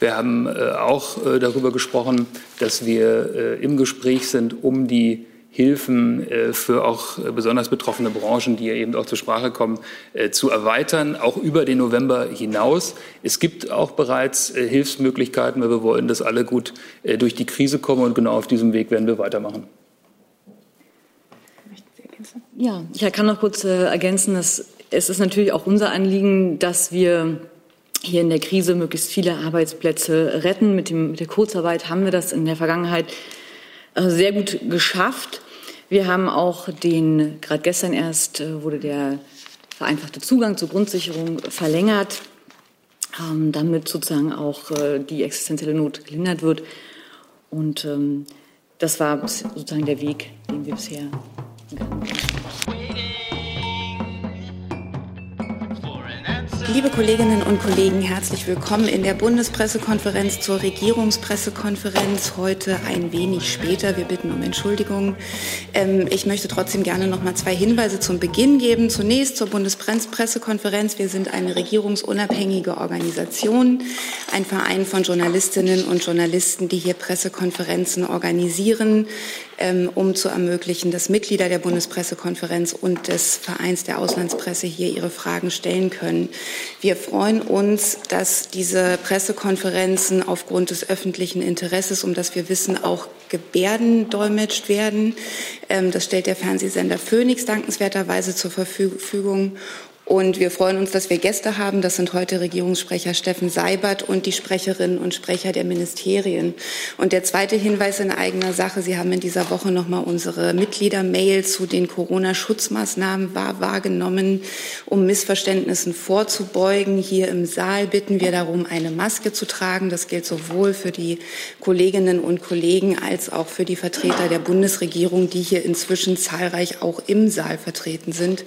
Wir haben auch darüber gesprochen, dass wir im Gespräch sind, um die Hilfen für auch besonders betroffene Branchen, die ja eben auch zur Sprache kommen, zu erweitern, auch über den November hinaus. Es gibt auch bereits Hilfsmöglichkeiten, weil wir wollen, dass alle gut durch die Krise kommen und genau auf diesem Weg werden wir weitermachen. Ja, ich kann noch kurz äh, ergänzen, dass es ist natürlich auch unser Anliegen, dass wir hier in der Krise möglichst viele Arbeitsplätze retten. Mit, dem, mit der Kurzarbeit haben wir das in der Vergangenheit äh, sehr gut geschafft. Wir haben auch den, gerade gestern erst äh, wurde der vereinfachte Zugang zur Grundsicherung verlängert, ähm, damit sozusagen auch äh, die existenzielle Not gelindert wird. Und ähm, das war sozusagen der Weg, den wir bisher gegangen sind. Liebe Kolleginnen und Kollegen, herzlich willkommen in der Bundespressekonferenz zur Regierungspressekonferenz. Heute ein wenig später. Wir bitten um Entschuldigung. Ähm, ich möchte trotzdem gerne noch mal zwei Hinweise zum Beginn geben. Zunächst zur Bundespressekonferenz. Wir sind eine regierungsunabhängige Organisation, ein Verein von Journalistinnen und Journalisten, die hier Pressekonferenzen organisieren ähm, um zu ermöglichen, dass Mitglieder der Bundespressekonferenz und des Vereins der Auslandspresse hier ihre Fragen stellen können. Wir freuen uns, dass diese Pressekonferenzen aufgrund des öffentlichen Interesses, um das wir wissen, auch Gebärden dolmetscht werden. Ähm, das stellt der Fernsehsender Phoenix dankenswerterweise zur Verfügung. Und wir freuen uns, dass wir Gäste haben. Das sind heute Regierungssprecher Steffen Seibert und die Sprecherinnen und Sprecher der Ministerien. Und der zweite Hinweis in eigener Sache. Sie haben in dieser Woche noch mal unsere Mitgliedermail zu den Corona-Schutzmaßnahmen wahrgenommen, um Missverständnissen vorzubeugen. Hier im Saal bitten wir darum, eine Maske zu tragen. Das gilt sowohl für die Kolleginnen und Kollegen als auch für die Vertreter der Bundesregierung, die hier inzwischen zahlreich auch im Saal vertreten sind,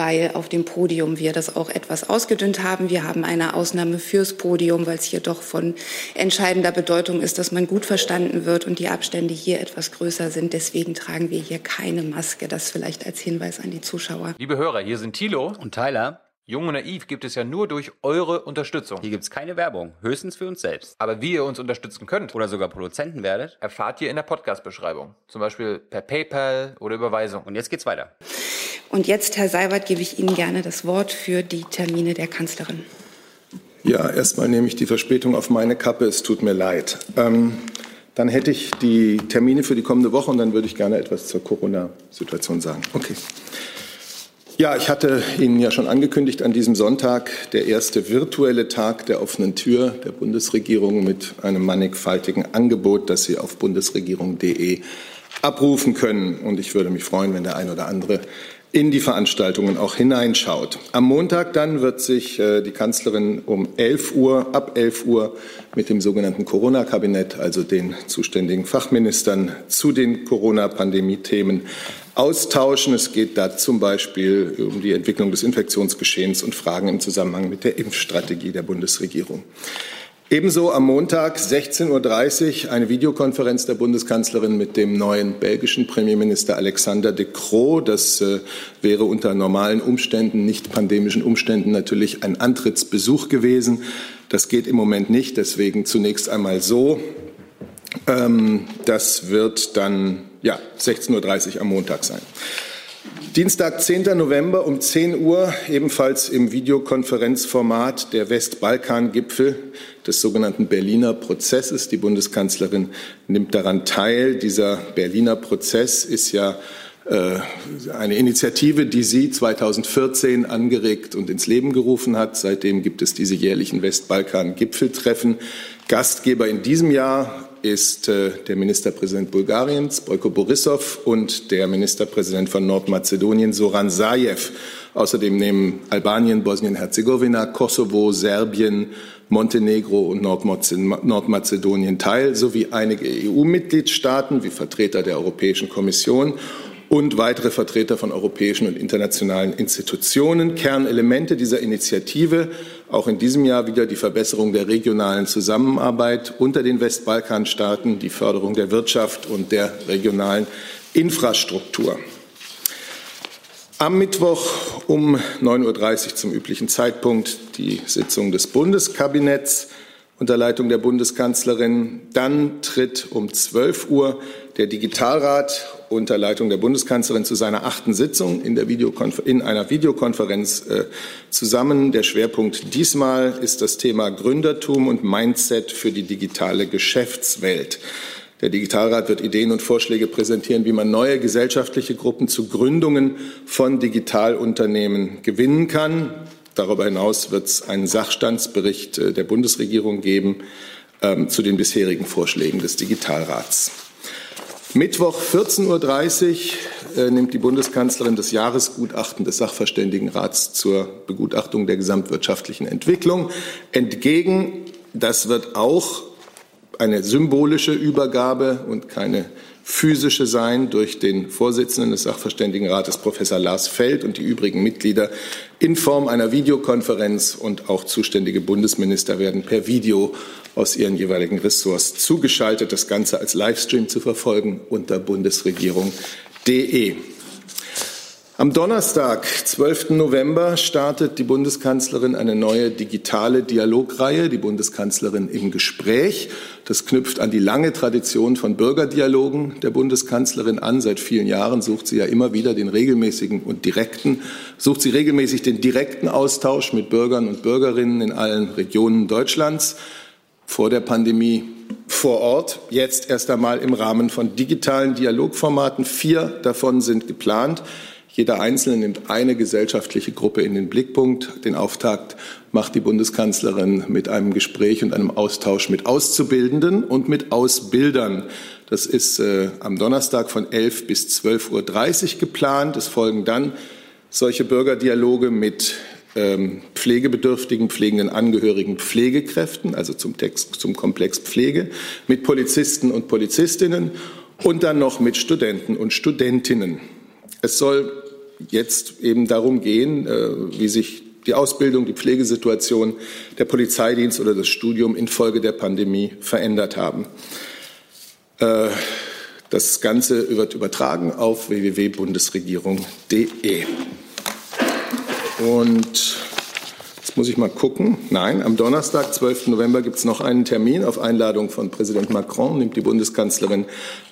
weil auf dem Podium wir das auch etwas ausgedünnt haben. Wir haben eine Ausnahme fürs Podium, weil es hier doch von entscheidender Bedeutung ist, dass man gut verstanden wird und die Abstände hier etwas größer sind. Deswegen tragen wir hier keine Maske. Das vielleicht als Hinweis an die Zuschauer. Liebe Hörer, hier sind Thilo und Tyler. Jung und Naiv gibt es ja nur durch eure Unterstützung. Hier gibt es keine Werbung, höchstens für uns selbst. Aber wie ihr uns unterstützen könnt oder sogar Produzenten werdet, erfahrt ihr in der Podcast-Beschreibung. Zum Beispiel per PayPal oder Überweisung. Und jetzt geht's weiter. Und jetzt, Herr Seibert, gebe ich Ihnen gerne das Wort für die Termine der Kanzlerin. Ja, erstmal nehme ich die Verspätung auf meine Kappe. Es tut mir leid. Ähm, dann hätte ich die Termine für die kommende Woche und dann würde ich gerne etwas zur Corona-Situation sagen. Okay. Ja, ich hatte Ihnen ja schon angekündigt, an diesem Sonntag der erste virtuelle Tag der offenen Tür der Bundesregierung mit einem mannigfaltigen Angebot, das Sie auf bundesregierung.de abrufen können. Und ich würde mich freuen, wenn der ein oder andere in die Veranstaltungen auch hineinschaut. Am Montag dann wird sich äh, die Kanzlerin um 11 Uhr, ab 11 Uhr mit dem sogenannten Corona-Kabinett, also den zuständigen Fachministern zu den Corona-Pandemie-Themen austauschen. Es geht da zum Beispiel um die Entwicklung des Infektionsgeschehens und Fragen im Zusammenhang mit der Impfstrategie der Bundesregierung. Ebenso am Montag 16.30 Uhr eine Videokonferenz der Bundeskanzlerin mit dem neuen belgischen Premierminister Alexander de Croo. Das äh, wäre unter normalen Umständen, nicht pandemischen Umständen natürlich ein Antrittsbesuch gewesen. Das geht im Moment nicht. Deswegen zunächst einmal so. Ähm, das wird dann ja, 16.30 Uhr am Montag sein. Dienstag, 10. November um 10 Uhr, ebenfalls im Videokonferenzformat der Westbalkan-Gipfel des sogenannten Berliner Prozesses. Die Bundeskanzlerin nimmt daran teil. Dieser Berliner Prozess ist ja äh, eine Initiative, die sie 2014 angeregt und ins Leben gerufen hat. Seitdem gibt es diese jährlichen Westbalkan-Gipfeltreffen. Gastgeber in diesem Jahr ist äh, der Ministerpräsident Bulgariens, Boyko Borissow, und der Ministerpräsident von Nordmazedonien, Soran Zajew. Außerdem nehmen Albanien, Bosnien-Herzegowina, Kosovo, Serbien, Montenegro und Nordmazedonien teil, sowie einige EU-Mitgliedstaaten wie Vertreter der Europäischen Kommission und weitere Vertreter von europäischen und internationalen Institutionen. Kernelemente dieser Initiative, auch in diesem Jahr wieder die Verbesserung der regionalen Zusammenarbeit unter den Westbalkanstaaten, die Förderung der Wirtschaft und der regionalen Infrastruktur. Am Mittwoch um 9.30 Uhr zum üblichen Zeitpunkt die Sitzung des Bundeskabinetts unter Leitung der Bundeskanzlerin. Dann tritt um 12 Uhr der Digitalrat unter Leitung der Bundeskanzlerin zu seiner achten Sitzung in, in einer Videokonferenz äh, zusammen. Der Schwerpunkt diesmal ist das Thema Gründertum und Mindset für die digitale Geschäftswelt. Der Digitalrat wird Ideen und Vorschläge präsentieren, wie man neue gesellschaftliche Gruppen zu Gründungen von Digitalunternehmen gewinnen kann. Darüber hinaus wird es einen Sachstandsbericht äh, der Bundesregierung geben ähm, zu den bisherigen Vorschlägen des Digitalrats. Mittwoch 14.30 Uhr äh, nimmt die Bundeskanzlerin das Jahresgutachten des Sachverständigenrats zur Begutachtung der gesamtwirtschaftlichen Entwicklung entgegen. Das wird auch eine symbolische Übergabe und keine physische sein durch den Vorsitzenden des Sachverständigenrates, Professor Lars Feld, und die übrigen Mitglieder in Form einer Videokonferenz und auch zuständige Bundesminister werden per Video aus ihren jeweiligen Ressorts zugeschaltet. Das Ganze als Livestream zu verfolgen unter bundesregierung.de. Am Donnerstag, 12. November, startet die Bundeskanzlerin eine neue digitale Dialogreihe, die Bundeskanzlerin im Gespräch. Das knüpft an die lange Tradition von Bürgerdialogen der Bundeskanzlerin an. Seit vielen Jahren sucht sie ja immer wieder den regelmäßigen und direkten, sucht sie regelmäßig den direkten Austausch mit Bürgern und Bürgerinnen in allen Regionen Deutschlands. Vor der Pandemie vor Ort, jetzt erst einmal im Rahmen von digitalen Dialogformaten. Vier davon sind geplant. Jeder Einzelne nimmt eine gesellschaftliche Gruppe in den Blickpunkt. Den Auftakt macht die Bundeskanzlerin mit einem Gespräch und einem Austausch mit Auszubildenden und mit Ausbildern. Das ist äh, am Donnerstag von 11 bis 12.30 Uhr geplant. Es folgen dann solche Bürgerdialoge mit pflegebedürftigen, pflegenden Angehörigen, Pflegekräften, also zum, Text, zum Komplex Pflege, mit Polizisten und Polizistinnen und dann noch mit Studenten und Studentinnen. Es soll jetzt eben darum gehen, äh, wie sich die Ausbildung, die Pflegesituation, der Polizeidienst oder das Studium infolge der Pandemie verändert haben. Äh, das Ganze wird übertragen auf www.bundesregierung.de. Und jetzt muss ich mal gucken. Nein, am Donnerstag, 12. November, gibt es noch einen Termin. Auf Einladung von Präsident Macron nimmt die Bundeskanzlerin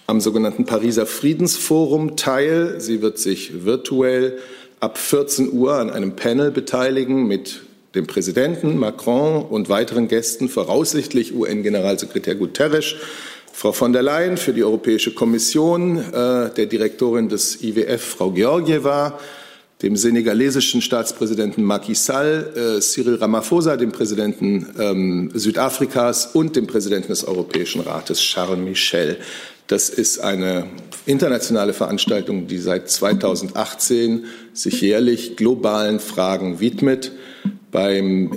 am sogenannten Pariser Friedensforum teil. Sie wird sich virtuell ab 14 Uhr an einem Panel beteiligen mit dem Präsidenten Macron und weiteren Gästen, voraussichtlich UN-Generalsekretär Guterres, Frau von der Leyen für die Europäische Kommission, äh, der Direktorin des IWF, Frau Georgieva, dem senegalesischen Staatspräsidenten Macky Sall, äh, Cyril Ramaphosa, dem Präsidenten ähm, Südafrikas und dem Präsidenten des Europäischen Rates, Charles Michel. Das ist eine internationale Veranstaltung, die seit 2018 sich jährlich globalen Fragen widmet. Bei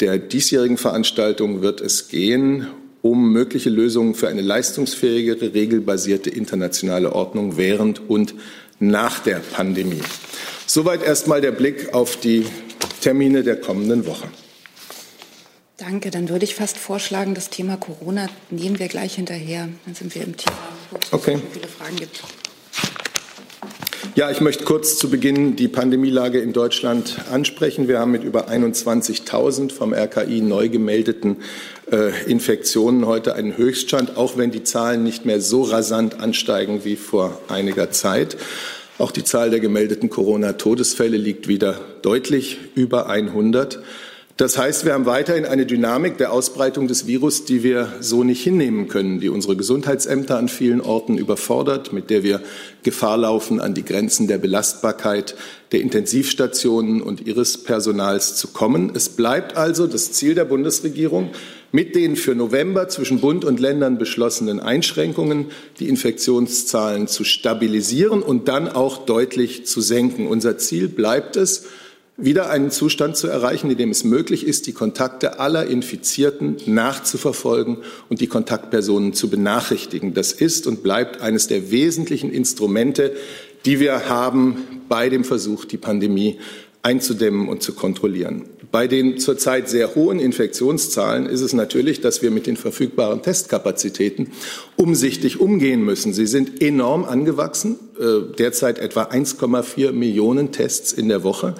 der diesjährigen Veranstaltung wird es gehen um mögliche Lösungen für eine leistungsfähigere, regelbasierte internationale Ordnung während und nach der Pandemie. Soweit erstmal der Blick auf die Termine der kommenden Woche. Danke. Dann würde ich fast vorschlagen, das Thema Corona nehmen wir gleich hinterher. Dann sind wir im Thema, wo es okay. viele Fragen gibt. Ja, ich möchte kurz zu Beginn die Pandemielage in Deutschland ansprechen. Wir haben mit über 21.000 vom RKI neu gemeldeten äh, Infektionen heute einen Höchststand, auch wenn die Zahlen nicht mehr so rasant ansteigen wie vor einiger Zeit. Auch die Zahl der gemeldeten Corona-Todesfälle liegt wieder deutlich über 100. Das heißt, wir haben weiterhin eine Dynamik der Ausbreitung des Virus, die wir so nicht hinnehmen können, die unsere Gesundheitsämter an vielen Orten überfordert, mit der wir Gefahr laufen, an die Grenzen der Belastbarkeit der Intensivstationen und ihres Personals zu kommen. Es bleibt also das Ziel der Bundesregierung, mit den für November zwischen Bund und Ländern beschlossenen Einschränkungen die Infektionszahlen zu stabilisieren und dann auch deutlich zu senken. Unser Ziel bleibt es, wieder einen Zustand zu erreichen, in dem es möglich ist, die Kontakte aller Infizierten nachzuverfolgen und die Kontaktpersonen zu benachrichtigen. Das ist und bleibt eines der wesentlichen Instrumente, die wir haben bei dem Versuch, die Pandemie einzudämmen und zu kontrollieren. Bei den zurzeit sehr hohen Infektionszahlen ist es natürlich, dass wir mit den verfügbaren Testkapazitäten umsichtig umgehen müssen. Sie sind enorm angewachsen, äh, derzeit etwa 1,4 Millionen Tests in der Woche.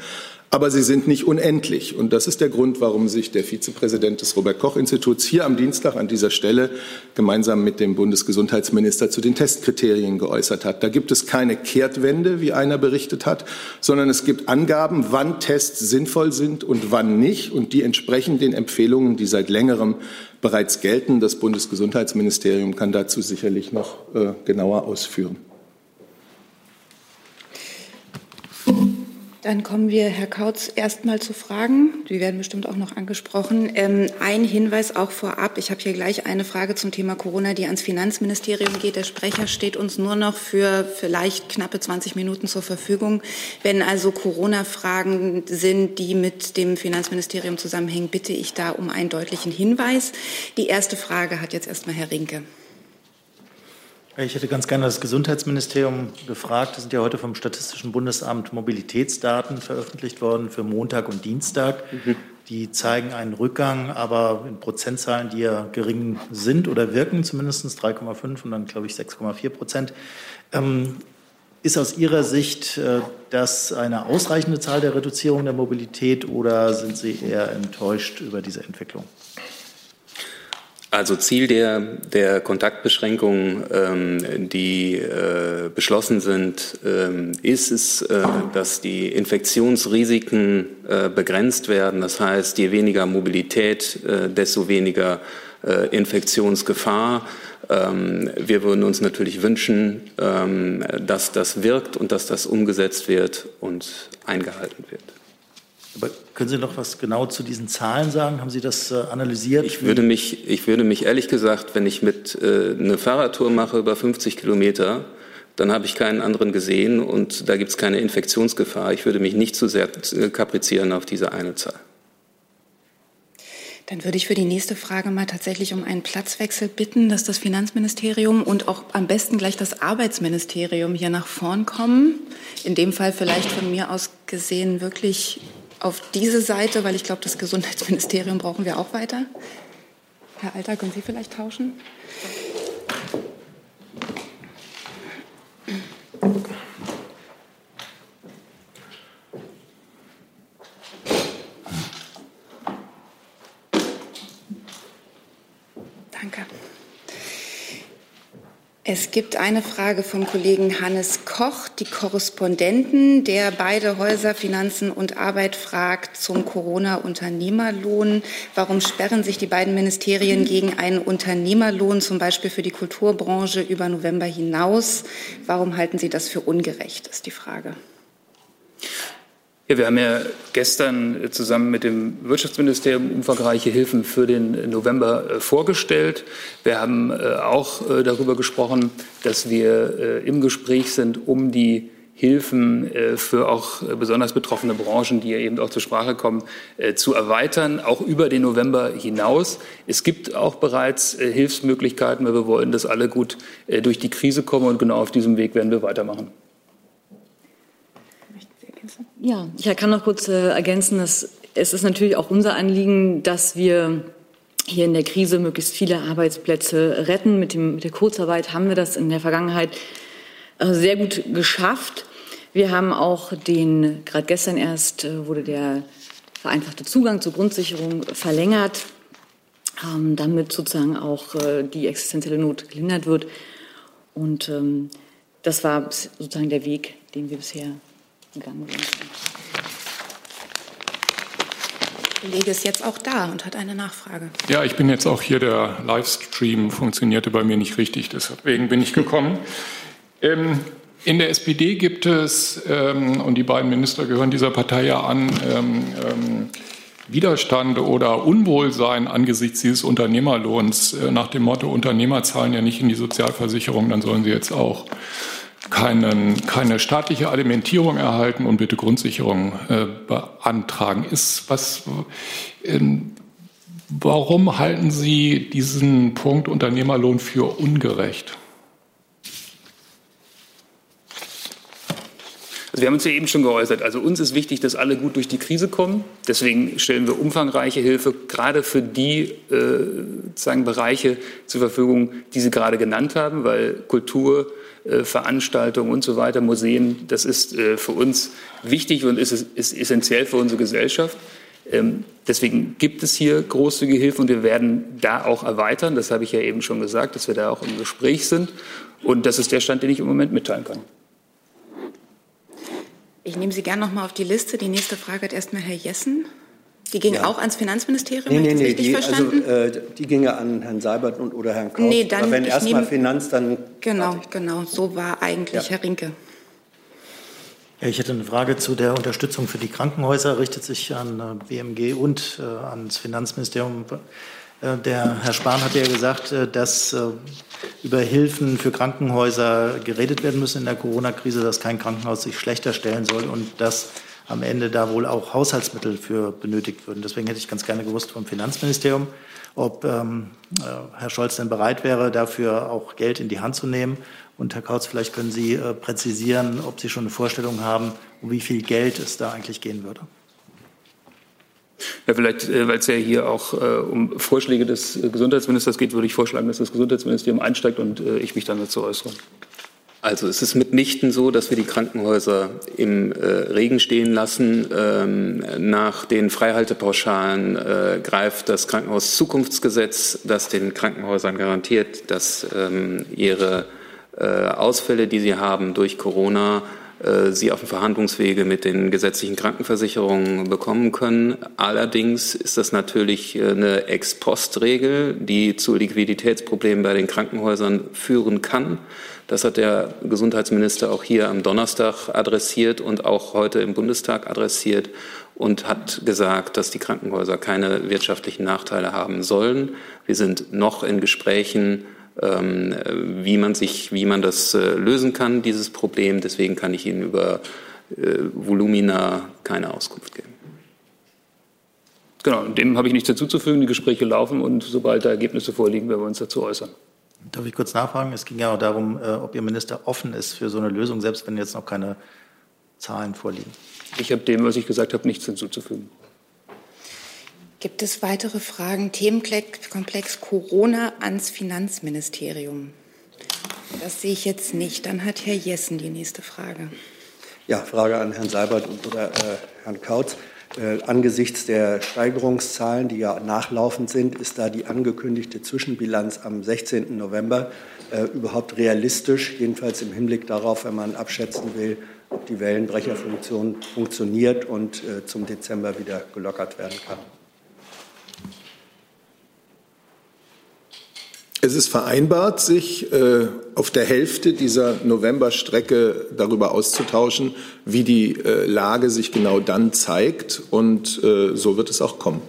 Aber sie sind nicht unendlich. Und das ist der Grund, warum sich der Vizepräsident des Robert-Koch-Instituts hier am Dienstag an dieser Stelle gemeinsam mit dem Bundesgesundheitsminister zu den Testkriterien geäußert hat. Da gibt es keine Kehrtwende, wie einer berichtet hat, sondern es gibt Angaben, wann Tests sinnvoll sind und wann nicht. Und die entsprechen den Empfehlungen, die seit längerem bereits gelten. Das Bundesgesundheitsministerium kann dazu sicherlich noch äh, genauer ausführen. Dann kommen wir, Herr Kautz, erstmal zu Fragen. Die werden bestimmt auch noch angesprochen. Ähm, ein Hinweis auch vorab. Ich habe hier gleich eine Frage zum Thema Corona, die ans Finanzministerium geht. Der Sprecher steht uns nur noch für vielleicht knappe 20 Minuten zur Verfügung. Wenn also Corona-Fragen sind, die mit dem Finanzministerium zusammenhängen, bitte ich da um einen deutlichen Hinweis. Die erste Frage hat jetzt erstmal Herr Rinke. Ich hätte ganz gerne das Gesundheitsministerium gefragt. Es sind ja heute vom Statistischen Bundesamt Mobilitätsdaten veröffentlicht worden für Montag und Dienstag. Mhm. Die zeigen einen Rückgang, aber in Prozentzahlen, die ja gering sind oder wirken, zumindest 3,5 und dann, glaube ich, 6,4 Prozent. Ähm, ist aus Ihrer Sicht äh, das eine ausreichende Zahl der Reduzierung der Mobilität oder sind Sie eher enttäuscht über diese Entwicklung? Also Ziel der, der Kontaktbeschränkungen, ähm, die äh, beschlossen sind, ähm, ist es, äh, dass die Infektionsrisiken äh, begrenzt werden. Das heißt, je weniger Mobilität, äh, desto weniger äh, Infektionsgefahr. Ähm, wir würden uns natürlich wünschen, ähm, dass das wirkt und dass das umgesetzt wird und eingehalten wird. Aber können Sie noch was genau zu diesen Zahlen sagen? Haben Sie das äh, analysiert? Ich würde, mich, ich würde mich ehrlich gesagt, wenn ich mit äh, eine Fahrradtour mache über 50 Kilometer, dann habe ich keinen anderen gesehen und da gibt es keine Infektionsgefahr. Ich würde mich nicht zu sehr äh, kaprizieren auf diese eine Zahl. Dann würde ich für die nächste Frage mal tatsächlich um einen Platzwechsel bitten, dass das Finanzministerium und auch am besten gleich das Arbeitsministerium hier nach vorn kommen. In dem Fall vielleicht von mir aus gesehen wirklich auf diese Seite, weil ich glaube, das Gesundheitsministerium brauchen wir auch weiter. Herr Alter, können Sie vielleicht tauschen? Es gibt eine Frage vom Kollegen Hannes Koch, die Korrespondenten, der beide Häuser Finanzen und Arbeit fragt zum Corona-Unternehmerlohn. Warum sperren sich die beiden Ministerien gegen einen Unternehmerlohn, zum Beispiel für die Kulturbranche über November hinaus? Warum halten Sie das für ungerecht, ist die Frage. Ja, wir haben ja gestern zusammen mit dem Wirtschaftsministerium umfangreiche Hilfen für den November äh, vorgestellt. Wir haben äh, auch äh, darüber gesprochen, dass wir im Gespräch sind, um die Hilfen für auch besonders betroffene Branchen, die ja eben auch zur Sprache kommen, zu erweitern, auch über den November hinaus. Es gibt auch bereits Hilfsmöglichkeiten, weil wir wollen, dass alle gut durch die Krise kommen und genau auf diesem Weg werden wir weitermachen. Ja, ich kann noch kurz äh, ergänzen, dass es ist natürlich auch unser Anliegen, dass wir hier in der Krise möglichst viele Arbeitsplätze retten. Mit, dem, mit der Kurzarbeit haben wir das in der Vergangenheit äh, sehr gut geschafft. Wir haben auch den, gerade gestern erst äh, wurde der vereinfachte Zugang zur Grundsicherung verlängert, ähm, damit sozusagen auch äh, die existenzielle Not gelindert wird. Und ähm, das war sozusagen der Weg, den wir bisher gegangen sind. Der Kollege ist jetzt auch da und hat eine Nachfrage. Ja, ich bin jetzt auch hier. Der Livestream funktionierte bei mir nicht richtig, deswegen bin ich gekommen. ähm, in der SPD gibt es, ähm, und die beiden Minister gehören dieser Partei ja an, ähm, ähm Widerstand oder Unwohlsein angesichts dieses Unternehmerlohns äh, nach dem Motto, Unternehmer zahlen ja nicht in die Sozialversicherung, dann sollen sie jetzt auch keinen, keine staatliche Alimentierung erhalten und bitte Grundsicherung äh, beantragen. Ist was, äh, warum halten Sie diesen Punkt Unternehmerlohn für ungerecht? Also wir haben uns ja eben schon geäußert. Also uns ist wichtig, dass alle gut durch die Krise kommen. Deswegen stellen wir umfangreiche Hilfe gerade für die äh, Bereiche zur Verfügung, die Sie gerade genannt haben, weil Kultur, äh, Veranstaltungen und so weiter, Museen, das ist äh, für uns wichtig und ist, ist essentiell für unsere Gesellschaft. Ähm, deswegen gibt es hier großzügige Hilfe und wir werden da auch erweitern. Das habe ich ja eben schon gesagt, dass wir da auch im Gespräch sind. Und das ist der Stand, den ich im Moment mitteilen kann. Ich nehme Sie gerne noch mal auf die Liste. Die nächste Frage hat erstmal Herr Jessen. Die ging ja. auch ans Finanzministerium? Nee, nee, nee, die, also, äh, die ginge an Herrn Seibert und oder Herrn Kautz. Nee, dann, Aber wenn erstmal Finanz, dann... Genau, genau, so war eigentlich ja. Herr Rinke. Ja, ich hätte eine Frage zu der Unterstützung für die Krankenhäuser, richtet sich an äh, BMG und äh, ans Finanzministerium. Äh, der Herr Spahn hat ja gesagt, äh, dass äh, über Hilfen für Krankenhäuser geredet werden müssen in der Corona-Krise, dass kein Krankenhaus sich schlechter stellen soll und dass am Ende da wohl auch Haushaltsmittel für benötigt würden. Deswegen hätte ich ganz gerne gewusst vom Finanzministerium, ob ähm, Herr Scholz denn bereit wäre, dafür auch Geld in die Hand zu nehmen. Und Herr Kautz, vielleicht können Sie äh, präzisieren, ob Sie schon eine Vorstellung haben, um wie viel Geld es da eigentlich gehen würde. Ja, vielleicht, äh, weil es ja hier auch äh, um Vorschläge des äh, Gesundheitsministers geht, würde ich vorschlagen, dass das Gesundheitsministerium einsteigt und ich mich dann dazu äußere. Also es ist mitnichten so, dass wir die Krankenhäuser im äh, Regen stehen lassen. Ähm, nach den Freihaltepauschalen äh, greift das Krankenhauszukunftsgesetz, das den Krankenhäusern garantiert, dass ähm, ihre äh, Ausfälle, die sie haben durch Corona, sie auf dem Verhandlungswege mit den gesetzlichen Krankenversicherungen bekommen können. Allerdings ist das natürlich äh, eine Ex-Post-Regel, die zu Liquiditätsproblemen bei den Krankenhäusern führen kann. Das hat der Gesundheitsminister auch hier am Donnerstag adressiert und auch heute im Bundestag adressiert und hat gesagt, dass die Krankenhäuser keine wirtschaftlichen Nachteile haben sollen. Wir sind noch in Gesprächen wie man sich, wie man das äh, lösen kann, dieses Problem. Deswegen kann ich Ihnen über äh, Volumina keine Auskunft geben. Genau, dem habe ich nichts hinzuzufügen. Die Gespräche laufen und sobald da Ergebnisse vorliegen, werden wir uns dazu äußern. Darf ich kurz nachfragen? Es ging ja auch darum, äh, ob Ihr Minister offen ist für so eine Lösung, selbst wenn jetzt noch keine Zahlen vorliegen. Ich habe dem, was ich gesagt habe, nichts hinzuzufügen. Gibt es weitere Fragen? Themenkomplex Corona ans Finanzministerium. Das sehe ich jetzt nicht. Dann hat Herr Jessen die nächste Frage. Ja, Frage an Herrn Seibert oder äh, Herrn Kautz. Äh, angesichts der Steigerungszahlen, die ja nachlaufend sind, ist da die angekündigte Zwischenbilanz am 16. November äh, überhaupt realistisch, jedenfalls im Hinblick darauf, wenn man abschätzen will, ob die Wellenbrecherfunktion funktioniert und äh, zum Dezember wieder gelockert werden kann? Es ist vereinbart, sich äh, auf der Hälfte dieser Novemberstrecke darüber auszutauschen, wie die äh, Lage sich genau dann zeigt. Und äh, so wird es auch kommen.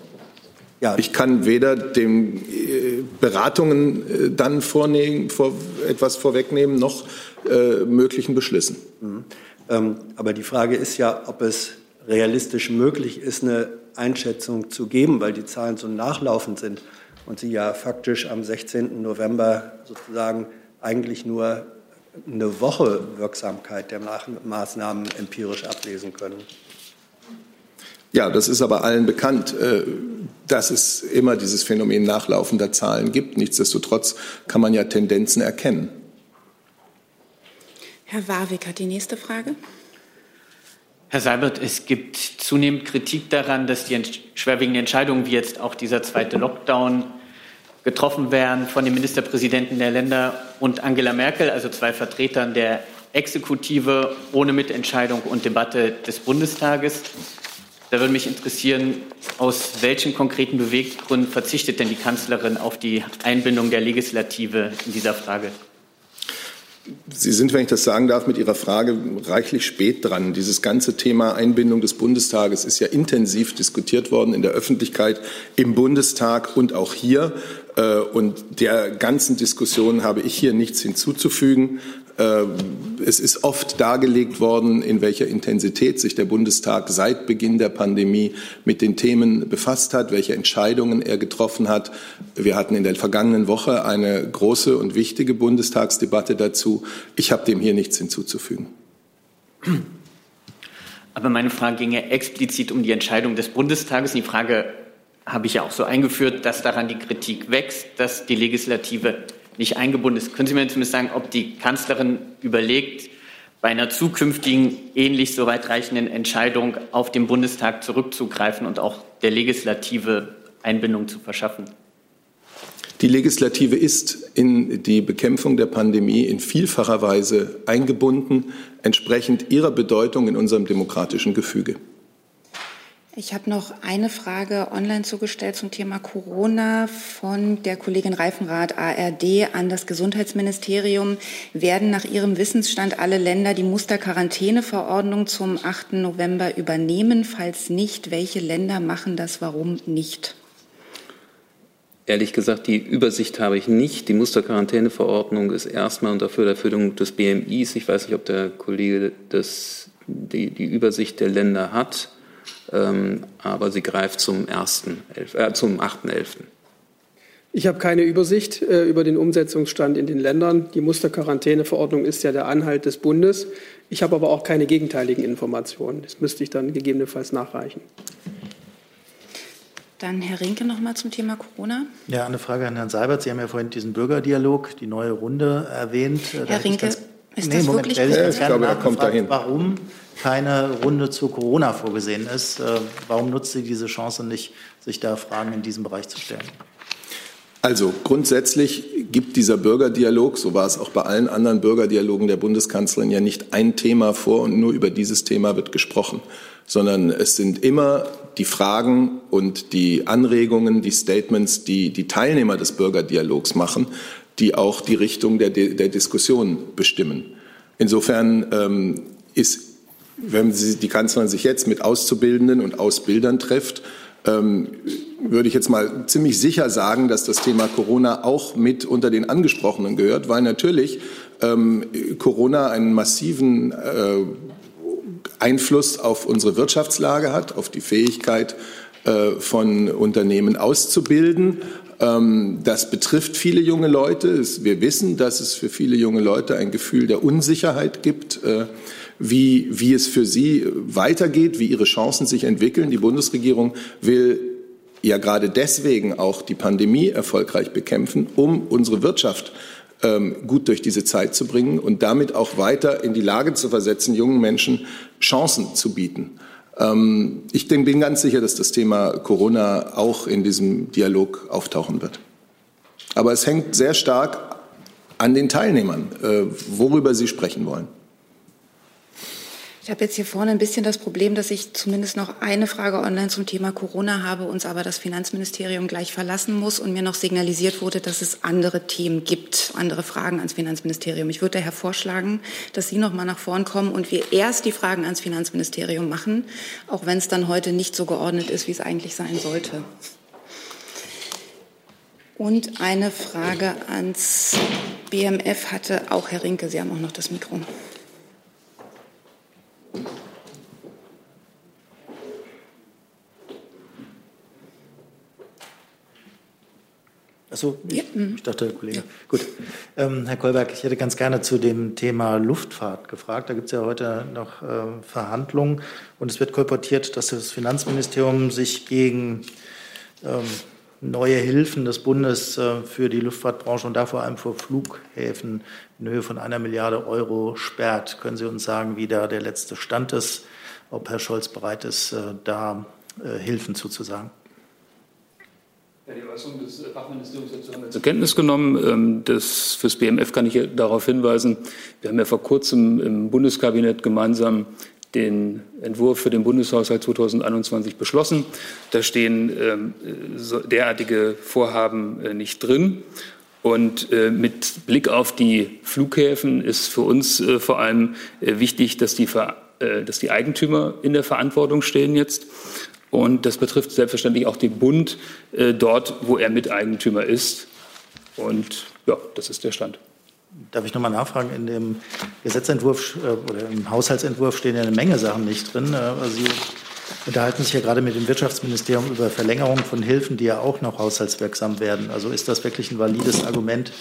Ja. Ich kann weder dem äh, Beratungen äh, dann vornehmen, vor, etwas vorwegnehmen, noch äh, möglichen Beschlüssen. Mhm. Ähm, aber die Frage ist ja, ob es realistisch möglich ist, eine Einschätzung zu geben, weil die Zahlen so nachlaufend sind und Sie ja faktisch am 16. November sozusagen eigentlich nur eine Woche Wirksamkeit der Maßnahmen empirisch ablesen können. Ja, das ist aber allen bekannt, äh, dass es immer dieses Phänomen nachlaufender Zahlen gibt. Nichtsdestotrotz kann man ja Tendenzen erkennen. Herr Warwick hat die nächste Frage. Herr Seibert, es gibt zunehmend Kritik daran, dass die schwerwiegenden Entscheidungen wie jetzt auch dieser zweite Lockdown getroffen werden von den Ministerpräsidenten der Länder und Angela Merkel, also zwei Vertretern der Exekutive ohne Mitentscheidung und Debatte des Bundestages. Da würde mich interessieren, aus welchen konkreten Beweggründen verzichtet denn die Kanzlerin auf die Einbindung der Legislative in dieser Frage? Sie sind, wenn ich das sagen darf, mit Ihrer Frage reichlich spät dran. Dieses ganze Thema Einbindung des Bundestages ist ja intensiv diskutiert worden in der Öffentlichkeit, im Bundestag und auch hier. Äh, und der ganzen Diskussion habe ich hier nichts hinzuzufügen. Äh, es ist oft dargelegt worden, in welcher Intensität sich der Bundestag seit Beginn der Pandemie mit den Themen befasst hat, welche Entscheidungen er getroffen hat. Wir hatten in der vergangenen Woche eine große und wichtige Bundestagsdebatte dazu. Ich habe dem hier nichts hinzuzufügen. Aber meine Frage ging ja explizit um die Entscheidung des Bundestages. Die Frage habe ich ja auch so eingeführt, dass daran die Kritik wächst, dass die Legislative nicht eingebunden ist. Können Sie mir zumindest sagen, ob die Kanzlerin überlegt, bei einer zukünftigen ähnlich so weitreichenden Entscheidung auf den Bundestag zurückzugreifen und auch der Legislative Einbindung zu verschaffen? Die Legislative ist in die Bekämpfung der Pandemie in vielfacher Weise eingebunden, entsprechend ihrer Bedeutung in unserem demokratischen Gefüge. Ich habe noch eine Frage online zugestellt zum Thema Corona von der Kollegin Reifenrath ARD an das Gesundheitsministerium. Werden nach Ihrem Wissensstand alle Länder die Musterquarantäneverordnung zum 8. November übernehmen? Falls nicht, welche Länder machen das? Warum nicht? Ehrlich gesagt, die Übersicht habe ich nicht. Die Musterquarantäneverordnung ist erstmal unter Federführung des BMIs. Ich weiß nicht, ob der Kollege das, die, die Übersicht der Länder hat, ähm, aber sie greift zum, 1., äh, zum 8.11. Ich habe keine Übersicht äh, über den Umsetzungsstand in den Ländern. Die Musterquarantäneverordnung ist ja der Anhalt des Bundes. Ich habe aber auch keine gegenteiligen Informationen. Das müsste ich dann gegebenenfalls nachreichen. Dann Herr Rinke noch mal zum Thema Corona. Ja, eine Frage an Herrn Seibert. Sie haben ja vorhin diesen Bürgerdialog, die neue Runde erwähnt. Herr Rinke, ganz, ist nee, das Moment, wirklich ich, ich glaube, er kommt dahin. Warum keine Runde zu Corona vorgesehen ist? Äh, warum nutzt sie diese Chance nicht, sich da Fragen in diesem Bereich zu stellen? Also grundsätzlich gibt dieser Bürgerdialog, so war es auch bei allen anderen Bürgerdialogen der Bundeskanzlerin, ja nicht ein Thema vor und nur über dieses Thema wird gesprochen, sondern es sind immer die Fragen und die Anregungen, die Statements, die die Teilnehmer des Bürgerdialogs machen, die auch die Richtung der, der Diskussion bestimmen. Insofern ähm, ist, wenn Sie, die Kanzlerin sich jetzt mit Auszubildenden und Ausbildern trifft, ähm, würde ich jetzt mal ziemlich sicher sagen, dass das Thema Corona auch mit unter den Angesprochenen gehört, weil natürlich ähm, Corona einen massiven äh, Einfluss auf unsere Wirtschaftslage hat, auf die Fähigkeit äh, von Unternehmen auszubilden. Ähm, das betrifft viele junge Leute. Wir wissen, dass es für viele junge Leute ein Gefühl der Unsicherheit gibt. Äh, wie, wie es für sie weitergeht, wie ihre Chancen sich entwickeln. Die Bundesregierung will ja gerade deswegen auch die Pandemie erfolgreich bekämpfen, um unsere Wirtschaft ähm, gut durch diese Zeit zu bringen und damit auch weiter in die Lage zu versetzen, jungen Menschen Chancen zu bieten. Ähm, ich bin ganz sicher, dass das Thema Corona auch in diesem Dialog auftauchen wird. Aber es hängt sehr stark an den Teilnehmern, äh, worüber sie sprechen wollen. Ich habe jetzt hier vorne ein bisschen das Problem, dass ich zumindest noch eine Frage online zum Thema Corona habe, uns aber das Finanzministerium gleich verlassen muss und mir noch signalisiert wurde, dass es andere Themen gibt, andere Fragen ans Finanzministerium. Ich würde daher vorschlagen, dass Sie noch mal nach vorn kommen und wir erst die Fragen ans Finanzministerium machen, auch wenn es dann heute nicht so geordnet ist, wie es eigentlich sein sollte. Und eine Frage ans BMF hatte auch Herr Rinke. Sie haben auch noch das Mikro. Achso, ich, ich dachte, Herr Kollege. Gut. Ähm, Herr Kolberg, ich hätte ganz gerne zu dem Thema Luftfahrt gefragt. Da gibt es ja heute noch äh, Verhandlungen und es wird kolportiert, dass das Finanzministerium sich gegen ähm, neue Hilfen des Bundes äh, für die Luftfahrtbranche und da vor allem vor Flughäfen in Höhe von einer Milliarde Euro sperrt. Können Sie uns sagen, wie da der letzte Stand ist, ob Herr Scholz bereit ist, äh, da äh, Hilfen zuzusagen? Ja, die Äußerung des Fachministeriums haben wir zur Kenntnis genommen. Ähm, das, fürs BMF kann ich darauf hinweisen, wir haben ja vor kurzem im Bundeskabinett gemeinsam den Entwurf für den Bundeshaushalt 2021 beschlossen. Da stehen ähm, derartige Vorhaben äh, nicht drin. Und äh, mit Blick auf die Flughäfen ist für uns äh, vor allem wichtig, dass die, dass die Eigentümer in der Verantwortung stehen jetzt. Und das betrifft selbstverständlich auch den Bund dort, wo er Miteigentümer ist. Und ja, das ist der Stand. Darf ich nochmal nachfragen? In dem Gesetzentwurf äh, oder im Haushaltsentwurf stehen ja eine Menge Sachen nicht drin. Äh, also unterhalten sich ja gerade mit dem Wirtschaftsministerium über Verlängerung von Hilfen, die ja auch noch haushaltswirksam werden. Also ist das wirklich ein valides Argument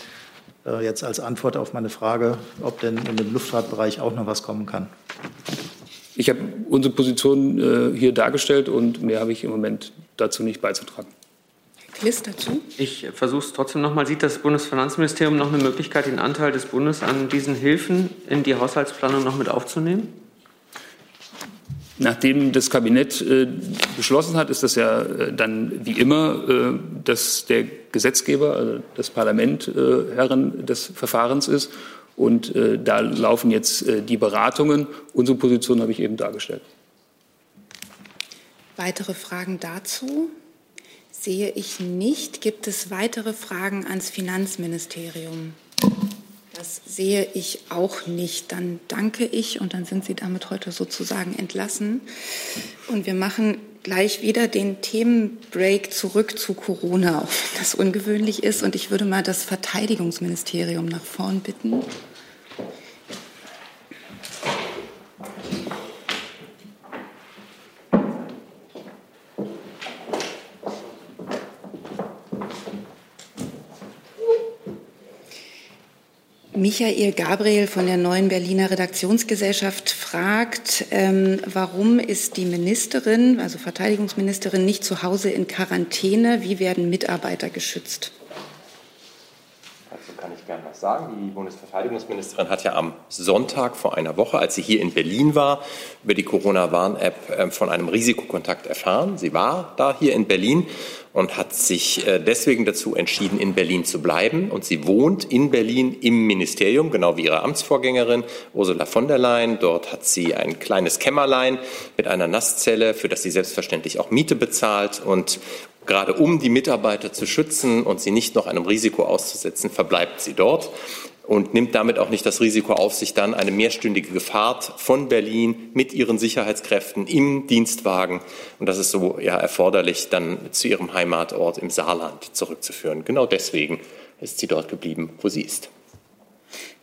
äh, jetzt als Antwort auf meine Frage, ob denn in dem Luftfahrtbereich auch noch was kommen kann? Ich habe unsere Position äh, hier dargestellt und mehr habe ich im Moment dazu nicht beizutragen. Kliss dazu? Ich versuche es trotzdem nochmal. Sieht das Bundesfinanzministerium noch eine Möglichkeit, den Anteil des Bundes an diesen Hilfen in die Haushaltsplanung noch mit aufzunehmen? Nachdem das Kabinett äh, beschlossen hat, ist das ja äh, dann wie immer, äh, dass der Gesetzgeber, also das Parlament, äh, Herren des Verfahrens ist. Und äh, da laufen jetzt äh, die Beratungen. Unsere Position habe ich eben dargestellt. Weitere Fragen dazu? Sehe ich nicht. Gibt es weitere Fragen ans Finanzministerium? Das sehe ich auch nicht. Dann danke ich und dann sind Sie damit heute sozusagen entlassen. Und wir machen gleich wieder den Themenbreak zurück zu Corona, auch wenn das ungewöhnlich ist. Und ich würde mal das Verteidigungsministerium nach vorn bitten. Michael Gabriel von der Neuen Berliner Redaktionsgesellschaft fragt, ähm, warum ist die Ministerin, also Verteidigungsministerin, nicht zu Hause in Quarantäne? Wie werden Mitarbeiter geschützt? Dazu kann ich gerne was sagen. Die Bundesverteidigungsministerin hat ja am Sonntag vor einer Woche, als sie hier in Berlin war, über die Corona-Warn-App äh, von einem Risikokontakt erfahren. Sie war da hier in Berlin und hat sich äh, deswegen dazu entschieden, in Berlin zu bleiben. Und sie wohnt in Berlin im Ministerium, genau wie ihre Amtsvorgängerin Ursula von der Leyen. Dort hat sie ein kleines Kämmerlein mit einer Nasszelle, für das sie selbstverständlich auch Miete bezahlt. Und gerade um die Mitarbeiter zu schützen und sie nicht noch einem Risiko auszusetzen, verbleibt sie dort und nimmt damit auch nicht das Risiko auf sich, dann eine mehrstündige Fahrt von Berlin mit ihren Sicherheitskräften im Dienstwagen, und das ist so ja, erforderlich, dann zu ihrem Heimatort im Saarland zurückzuführen. Genau deswegen ist sie dort geblieben, wo sie ist.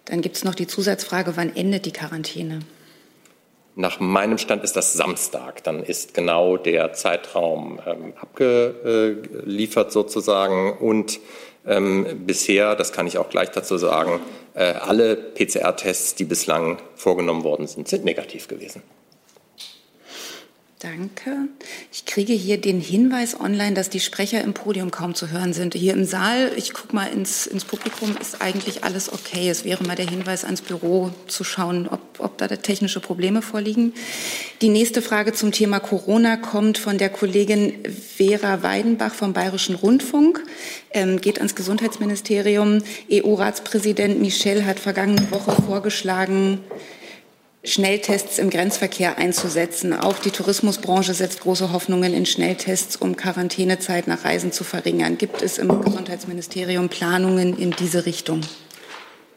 Dann gibt es noch die Zusatzfrage, wann endet die Quarantäne? Nach meinem Stand ist das Samstag. Dann ist genau der Zeitraum ähm, abgeliefert sozusagen und ähm, bisher, das kann ich auch gleich dazu sagen, äh, alle PCR-Tests, die bislang vorgenommen worden sind, sind negativ gewesen. Danke. Ich kriege hier den Hinweis online, dass die Sprecher im Podium kaum zu hören sind. Hier im Saal, ich gucke mal ins, ins, Publikum, ist eigentlich alles okay. Es wäre mal der Hinweis ans Büro zu schauen, ob, ob da technische Probleme vorliegen. Die nächste Frage zum Thema Corona kommt von der Kollegin Vera Weidenbach vom Bayerischen Rundfunk, ähm, geht ans Gesundheitsministerium. EU-Ratspräsident Michel hat vergangene Woche vorgeschlagen, Schnelltests im Grenzverkehr einzusetzen. Auch die Tourismusbranche setzt große Hoffnungen in Schnelltests, um Quarantänezeit nach Reisen zu verringern. Gibt es im Gesundheitsministerium Planungen in diese Richtung?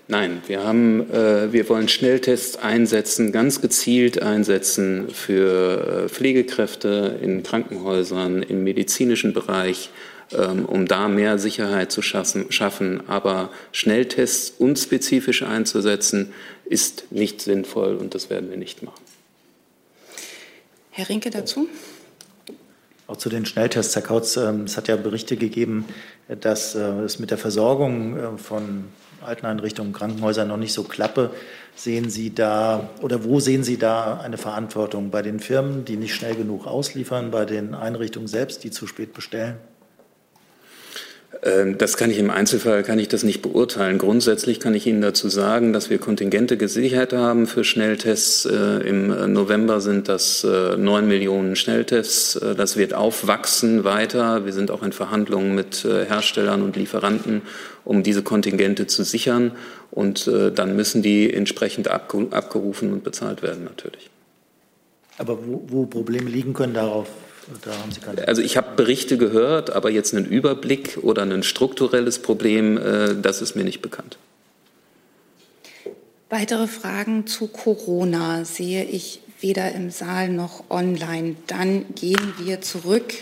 Nein, wir, haben, äh, wir wollen Schnelltests einsetzen, ganz gezielt einsetzen für äh, Pflegekräfte in Krankenhäusern, im medizinischen Bereich, um da mehr Sicherheit zu schaffen. Aber Schnelltests unspezifisch einzusetzen, ist nicht sinnvoll und das werden wir nicht machen. Herr Rinke dazu? Auch zu den Schnelltests, Herr Kautz, ähm, es hat ja Berichte gegeben, dass äh, es mit der Versorgung äh, von Alteneinrichtungen, Krankenhäusern noch nicht so klappe. Sehen Sie da oder wo sehen Sie da eine Verantwortung bei den Firmen, die nicht schnell genug ausliefern, bei den Einrichtungen selbst, die zu spät bestellen? Ähm, das kann ich im Einzelfall kann ich das nicht beurteilen. Grundsätzlich kann ich Ihnen dazu sagen, dass wir Kontingente gesichert haben für Schnelltests. Äh, Im November sind das äh, neun Millionen Schnelltests. Äh, das wird aufwachsen weiter. Wir sind auch in Verhandlungen mit Herstellern und Lieferanten, um diese Kontingente zu sichern. Und dann müssen die entsprechend abgerufen und bezahlt werden natürlich. Aber wo, wo Probleme liegen können, darauf also ich habe Berichte gehört, aber jetzt einen Überblick oder ein strukturelles Problem, äh, das ist mir nicht bekannt. Weitere Fragen zu Corona sehe ich weder im Saal noch online. Dann gehen wir zurück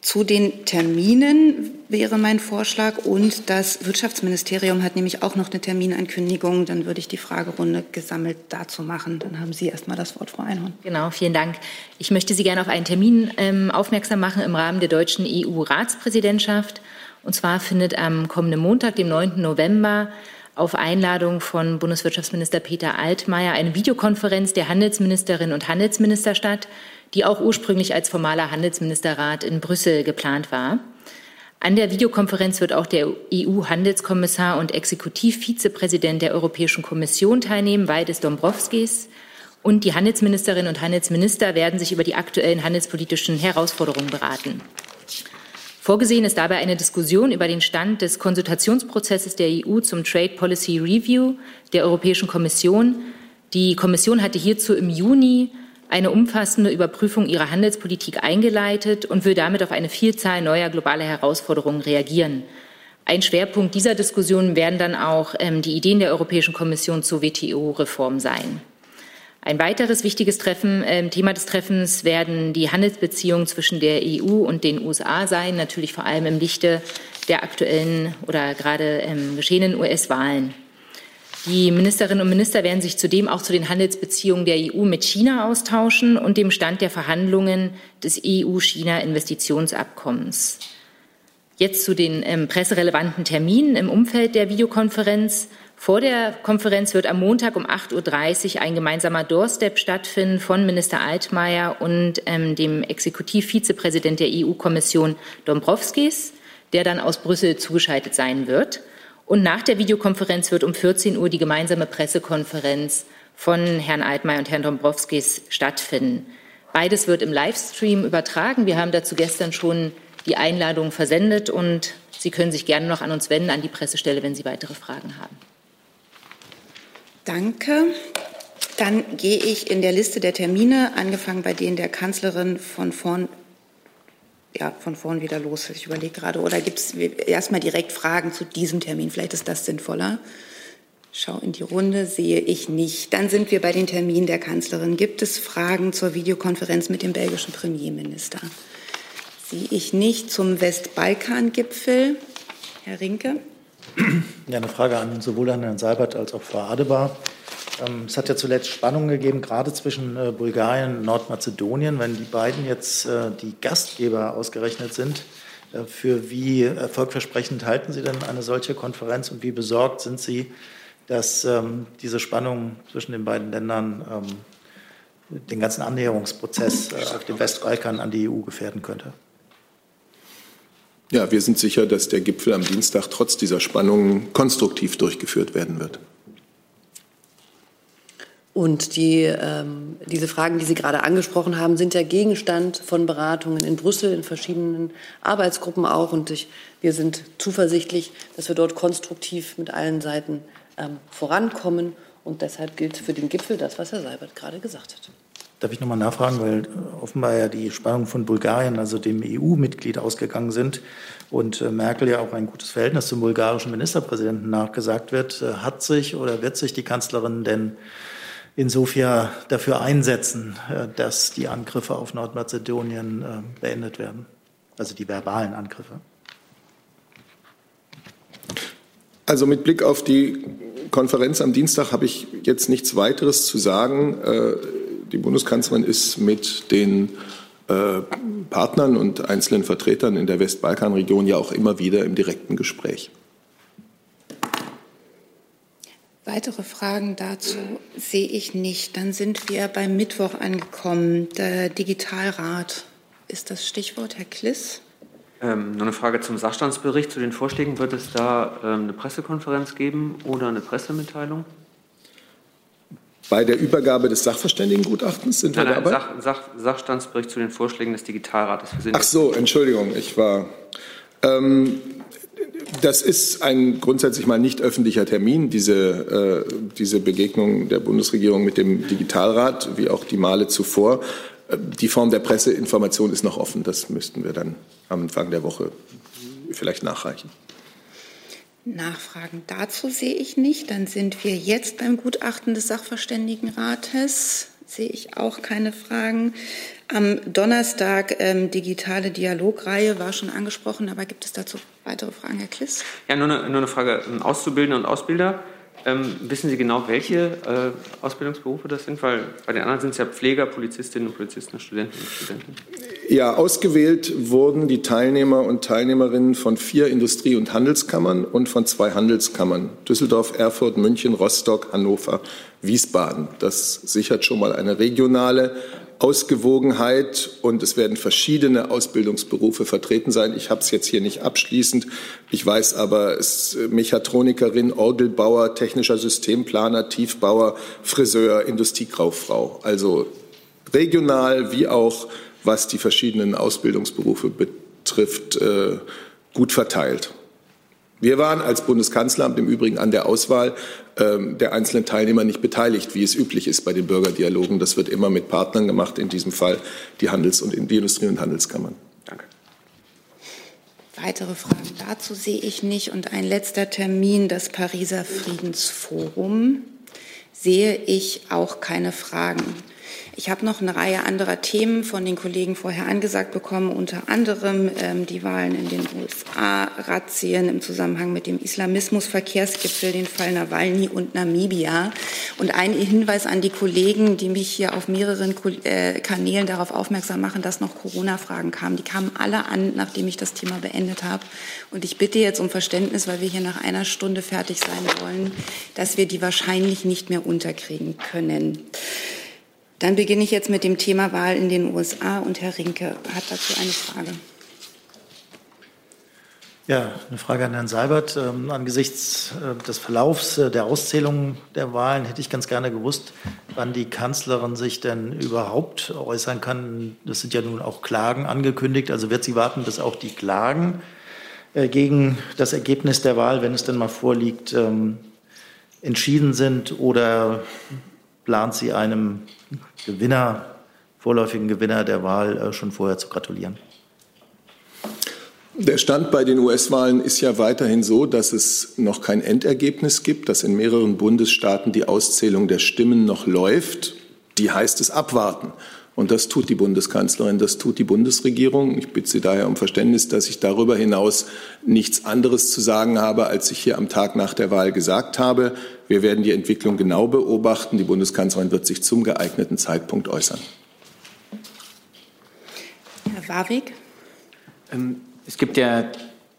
zu den Terminen wäre mein Vorschlag und das Wirtschaftsministerium hat nämlich auch noch eine Terminankündigung. Dann würde ich die Fragerunde gesammelt dazu machen. Dann haben Sie erst mal das Wort, Frau Einhorn. Genau, vielen Dank. Ich möchte Sie gerne auf einen Termin ähm, aufmerksam machen im Rahmen der deutschen EU-Ratspräsidentschaft. Und zwar findet am kommenden Montag, dem 9. November, auf Einladung von Bundeswirtschaftsminister Peter Altmaier eine Videokonferenz der Handelsministerinnen und Handelsminister statt, die auch ursprünglich als formaler Handelsministerrat in Brüssel geplant war. An der Videokonferenz wird auch der EU-Handelskommissar und Exekutivvizepräsident der Europäischen Kommission teilnehmen, Valdis Dombrovskis. Und die Handelsministerinnen und Handelsminister werden sich über die aktuellen handelspolitischen Herausforderungen beraten. Vorgesehen ist dabei eine Diskussion über den Stand des Konsultationsprozesses der EU zum Trade Policy Review der Europäischen Kommission. Die Kommission hatte hierzu im Juni eine umfassende Überprüfung ihrer Handelspolitik eingeleitet und will damit auf eine Vielzahl neuer globaler Herausforderungen reagieren. Ein Schwerpunkt dieser Diskussion werden dann auch ähm, die Ideen der Europäischen Kommission zur WTO-Reform sein. Ein weiteres wichtiges Treffen, äh, Thema des Treffens werden die Handelsbeziehungen zwischen der EU und den USA sein, natürlich vor allem im Lichte der aktuellen oder gerade ähm, geschehenen US-Wahlen. Die Ministerinnen und Minister werden sich zudem auch zu den Handelsbeziehungen der EU mit China austauschen und dem Stand der Verhandlungen des EU-China-Investitionsabkommens. Jetzt zu den ähm, presserelevanten Terminen im Umfeld der Videokonferenz. Vor der Konferenz wird am Montag um 8.30 Uhr ein gemeinsamer Doorstep stattfinden von Minister Altmaier und ähm, dem Exekutivvizepräsident der EU-Kommission Dombrovskis, der dann aus Brüssel zugeschaltet sein wird. Und nach der Videokonferenz wird um 14 Uhr die gemeinsame Pressekonferenz von Herrn Altmaier und Herrn Dombrovskis stattfinden. Beides wird im Livestream übertragen. Wir haben dazu gestern schon die Einladung versendet und Sie können sich gerne noch an uns wenden, an die Pressestelle, wenn Sie weitere Fragen haben. Danke. Dann gehe ich in der Liste der Termine, angefangen bei denen der Kanzlerin von vorn, ja, von vorn wieder los. Ich überlege gerade, oder gibt es erstmal direkt Fragen zu diesem Termin? Vielleicht ist das sinnvoller. Schau in die Runde, sehe ich nicht. Dann sind wir bei den Terminen der Kanzlerin. Gibt es Fragen zur Videokonferenz mit dem belgischen Premierminister? Sehe ich nicht zum Westbalkan-Gipfel. Herr Rinke. Ja, eine Frage an sowohl an Herrn Seibert als auch Frau Adebar. Ähm, es hat ja zuletzt Spannungen gegeben, gerade zwischen äh, Bulgarien und Nordmazedonien. Wenn die beiden jetzt äh, die Gastgeber ausgerechnet sind, äh, für wie erfolgversprechend halten Sie denn eine solche Konferenz und wie besorgt sind Sie, dass ähm, diese Spannung zwischen den beiden Ländern ähm, den ganzen Annäherungsprozess auf dem Westbalkan an die EU gefährden könnte? Ja, wir sind sicher, dass der Gipfel am Dienstag trotz dieser Spannungen konstruktiv durchgeführt werden wird. Und die, ähm, diese Fragen, die Sie gerade angesprochen haben, sind ja Gegenstand von Beratungen in Brüssel, in verschiedenen Arbeitsgruppen auch. Und ich, wir sind zuversichtlich, dass wir dort konstruktiv mit allen Seiten ähm, vorankommen. Und deshalb gilt für den Gipfel das, was Herr Seibert gerade gesagt hat. Darf ich nochmal nachfragen, weil äh, offenbar ja die Spannungen von Bulgarien, also dem EU-Mitglied, ausgegangen sind und äh, Merkel ja auch ein gutes Verhältnis zum bulgarischen Ministerpräsidenten nachgesagt wird. Äh, hat sich oder wird sich die Kanzlerin denn insofern dafür einsetzen, dass die Angriffe auf Nordmazedonien beendet werden? Also die verbalen Angriffe? Also mit Blick auf die Konferenz am Dienstag habe ich jetzt nichts weiteres zu sagen die Bundeskanzlerin ist mit den äh, Partnern und einzelnen Vertretern in der Westbalkanregion ja auch immer wieder im direkten Gespräch. Weitere Fragen dazu sehe ich nicht. Dann sind wir beim Mittwoch angekommen. Der Digitalrat ist das Stichwort, Herr Kliss. Ähm, noch eine Frage zum Sachstandsbericht, zu den Vorschlägen. Wird es da ähm, eine Pressekonferenz geben oder eine Pressemitteilung? Bei der Übergabe des Sachverständigengutachtens sind nein, wir nein, dabei? Sach, Sach, Sachstandsbericht zu den Vorschlägen des Digitalrates. Ach so, Entschuldigung, ich war. Ähm, das ist ein grundsätzlich mal nicht öffentlicher Termin, diese, äh, diese Begegnung der Bundesregierung mit dem Digitalrat, wie auch die Male zuvor. Äh, die Form der Presseinformation ist noch offen. Das müssten wir dann am Anfang der Woche vielleicht nachreichen. Nachfragen dazu sehe ich nicht. Dann sind wir jetzt beim Gutachten des Sachverständigenrates. Sehe ich auch keine Fragen. Am Donnerstag ähm, digitale Dialogreihe war schon angesprochen, aber gibt es dazu weitere Fragen, Herr Kliss? Ja, nur eine, nur eine Frage. Auszubildende und Ausbilder Ähm, wissen Sie genau, welche äh, Ausbildungsberufe das sind? Weil bei den anderen sind es ja Pfleger, Polizistinnen und Polizisten, Studenten und Studenten. Ja, ausgewählt wurden die Teilnehmer und Teilnehmerinnen von vier Industrie- und Handelskammern und von zwei Handelskammern. Düsseldorf, Erfurt, München, Rostock, Hannover, Wiesbaden. Das sichert schon mal eine regionale Ausgewogenheit und es werden verschiedene Ausbildungsberufe vertreten sein. Ich habe es jetzt hier nicht abschließend. Ich weiß aber, es Mechatronikerin, Orgelbauer, technischer Systemplaner, Tiefbauer, Friseur, Industriekauffrau. Also regional wie auch was die verschiedenen Ausbildungsberufe betrifft, äh, gut verteilt. Wir waren als Bundeskanzleramt im Übrigen an der Auswahl der einzelnen Teilnehmer nicht beteiligt, wie es üblich ist bei den Bürgerdialogen. Das wird immer mit Partnern gemacht, in diesem Fall die Handels- und die Industrie- und Handelskammern. Danke. Weitere Fragen dazu sehe ich nicht. Und ein letzter Termin, das Pariser Friedensforum, sehe ich auch keine Fragen. Ich habe noch eine Reihe anderer Themen von den Kollegen vorher angesagt bekommen, unter anderem ähm, die Wahlen in den USA, Razzien im Zusammenhang mit dem Islamismus-Verkehrsgipfel, den Fall Nawalny und Namibia. Und ein Hinweis an die Kollegen, die mich hier auf mehreren äh, Kanälen darauf aufmerksam machen, dass noch Corona-Fragen kamen. Die kamen alle an, nachdem ich das Thema beendet habe. Und ich bitte jetzt um Verständnis, weil wir hier nach einer Stunde fertig sein wollen, dass wir die wahrscheinlich nicht mehr unterkriegen können. Dann beginne ich jetzt mit dem Thema Wahl in den USA und Herr Rinke hat dazu eine Frage. Ja, eine Frage an Herrn Seibert. Ähm, angesichts äh, des Verlaufs äh, der Auszählung der Wahlen hätte ich ganz gerne gewusst, wann die Kanzlerin sich denn überhaupt äußern kann. Das sind ja nun auch Klagen angekündigt. Also wird sie warten, bis auch die Klagen äh, gegen das Ergebnis der Wahl, wenn es denn mal vorliegt, ähm, entschieden sind oder plant sie einem Gewinner, vorläufigen Gewinner der Wahl äh, schon vorher zu gratulieren. Der Stand bei den US-Wahlen ist ja weiterhin so, dass es noch kein Endergebnis gibt, dass in mehreren Bundesstaaten die Auszählung der Stimmen noch läuft. Die heißt es abwarten. Und das tut die Bundeskanzlerin, das tut die Bundesregierung. Ich bitte Sie daher um Verständnis, dass ich darüber hinaus nichts anderes zu sagen habe, als ich hier am Tag nach der Wahl gesagt habe. Wir werden die Entwicklung genau beobachten. Die Bundeskanzlerin wird sich zum geeigneten Zeitpunkt äußern. Herr Warwick. Ähm, es gibt ja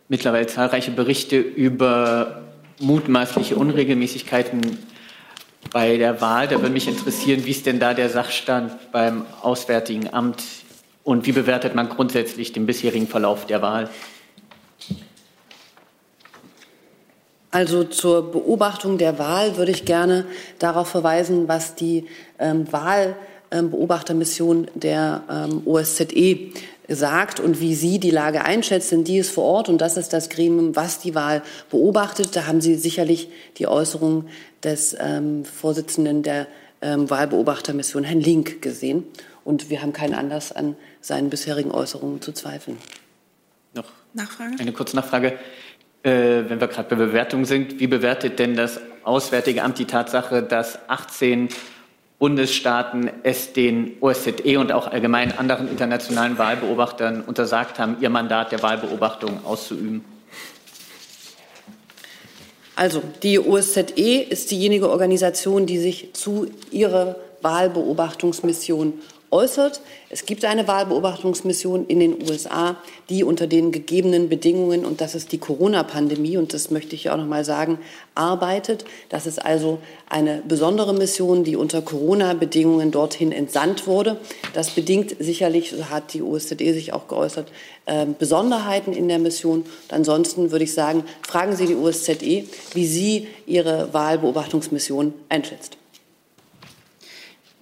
mittlerweile zahlreiche Berichte über mutmaßliche Unregelmäßigkeiten bei der Wahl. Da würde mich interessieren, wie ist denn da der Sachstand beim Auswärtigen Amt und wie bewertet man grundsätzlich den bisherigen Verlauf der Wahl? Also zur Beobachtung der Wahl würde ich gerne darauf verweisen, was die ähm, Wahlbeobachtermission der ähm, OSZE sagt und wie sie die Lage einschätzt, denn die ist vor Ort und das ist das Gremium, was die Wahl beobachtet. Da haben Sie sicherlich die Äußerung des ähm, Vorsitzenden der ähm, Wahlbeobachtermission, Herrn Link, gesehen. Und wir haben keinen Anlass an seinen bisherigen Äußerungen zu zweifeln. Noch Nachfrage? eine kurze Nachfrage. Äh, wenn wir gerade bei Bewertung sind, wie bewertet denn das Auswärtige Amt die Tatsache, dass 18 Bundesstaaten es den OSZE und auch allgemein anderen internationalen Wahlbeobachtern untersagt haben, ihr Mandat der Wahlbeobachtung auszuüben? Also die OSZE ist diejenige Organisation, die sich zu ihrer Wahlbeobachtungsmission äußert. Es gibt eine Wahlbeobachtungsmission in den USA, die unter den gegebenen Bedingungen, und das ist die Corona-Pandemie, und das möchte ich auch noch mal sagen, arbeitet. Das ist also eine besondere Mission, die unter Corona-Bedingungen dorthin entsandt wurde. Das bedingt sicherlich, so hat die OSZE sich auch geäußert, äh, Besonderheiten in der Mission. Und ansonsten würde ich sagen, fragen Sie die OSZE, wie sie ihre Wahlbeobachtungsmission einschätzt.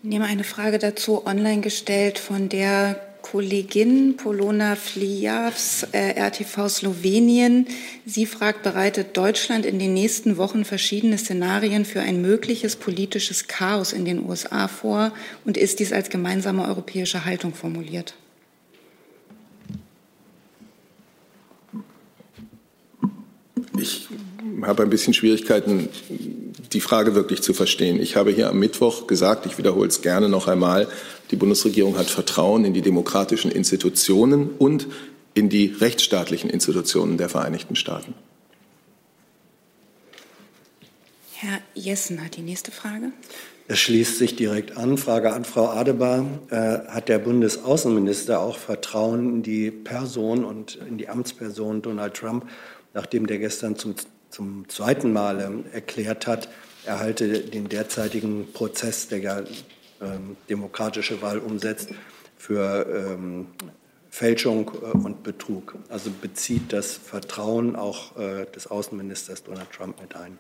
Ich nehme eine Frage dazu online gestellt von der Kollegin Polona Flijavs, äh, RTV Slowenien. Sie fragt, bereitet Deutschland in den nächsten Wochen verschiedene Szenarien für ein mögliches politisches Chaos in den USA vor und ist dies als gemeinsame europäische Haltung formuliert? Ich habe ein bisschen Schwierigkeiten, die Frage wirklich zu verstehen. Ich habe hier am Mittwoch gesagt, ich wiederhole es gerne noch einmal, die Bundesregierung hat Vertrauen in die demokratischen Institutionen und in die rechtsstaatlichen Institutionen der Vereinigten Staaten. Herr Jessen hat die nächste Frage. Es schließt sich direkt an. Frage an Frau Adebar. Äh, hat der Bundesaußenminister auch Vertrauen in die Person und in die Amtsperson Donald Trump, nachdem der gestern zum, zum zweiten Mal ähm, erklärt hat, er halte den derzeitigen Prozess, der ja ähm, demokratische Wahl umsetzt, für ähm, Fälschung äh, und Betrug. Also bezieht das Vertrauen auch äh, des Außenministers Donald Trump mit ein.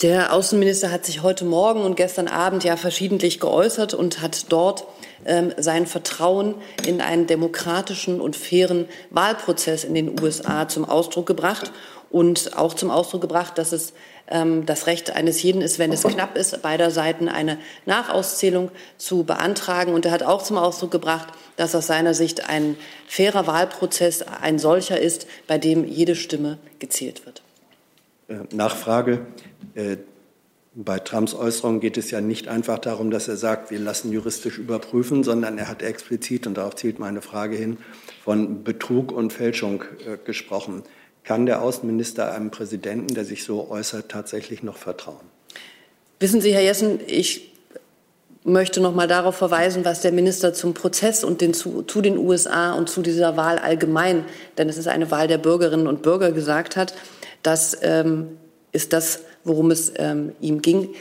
Der Außenminister hat sich heute Morgen und gestern Abend ja verschiedentlich geäußert und hat dort ähm, sein Vertrauen in einen demokratischen und fairen Wahlprozess in den USA zum Ausdruck gebracht und auch zum Ausdruck gebracht, dass es ähm, das Recht eines jeden ist, wenn es knapp ist, beider Seiten eine Nachauszählung zu beantragen. Und er hat auch zum Ausdruck gebracht, dass aus seiner Sicht ein fairer Wahlprozess ein solcher ist, bei dem jede Stimme gezählt wird. Äh, Nachfrage. Äh, bei Trumps Äußerungen geht es ja nicht einfach darum, dass er sagt, wir lassen juristisch überprüfen, sondern er hat explizit, und darauf zielt meine Frage hin, von Betrug und Fälschung äh, gesprochen. Kann der Außenminister einem Präsidenten, der sich so äußert, tatsächlich noch vertrauen? Wissen Sie, Herr Jessen, ich möchte noch mal darauf verweisen, was der Minister zum Prozess und den, zu, zu, den USA und zu dieser Wahl allgemein, denn es ist eine Wahl der Bürgerinnen und Bürger, gesagt hat. Das ähm, ist das, worum es ähm, ihm ging.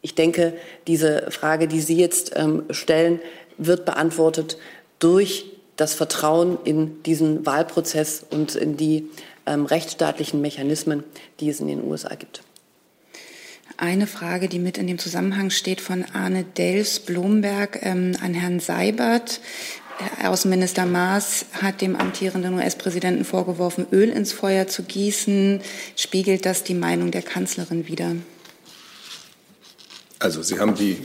Ich denke, diese Frage, die Sie jetzt ähm, stellen, wird beantwortet durch das Vertrauen in diesen Wahlprozess und in die ähm, rechtsstaatlichen Mechanismen, die es in den USA gibt. Eine Frage, die mit in dem Zusammenhang steht, von Arne Dels-Blomberg ähm, an Herrn Seibert. Außenminister Maas hat dem amtierenden US-Präsidenten vorgeworfen, Öl ins Feuer zu gießen. Spiegelt das die Meinung der Kanzlerin wider? Also Sie haben die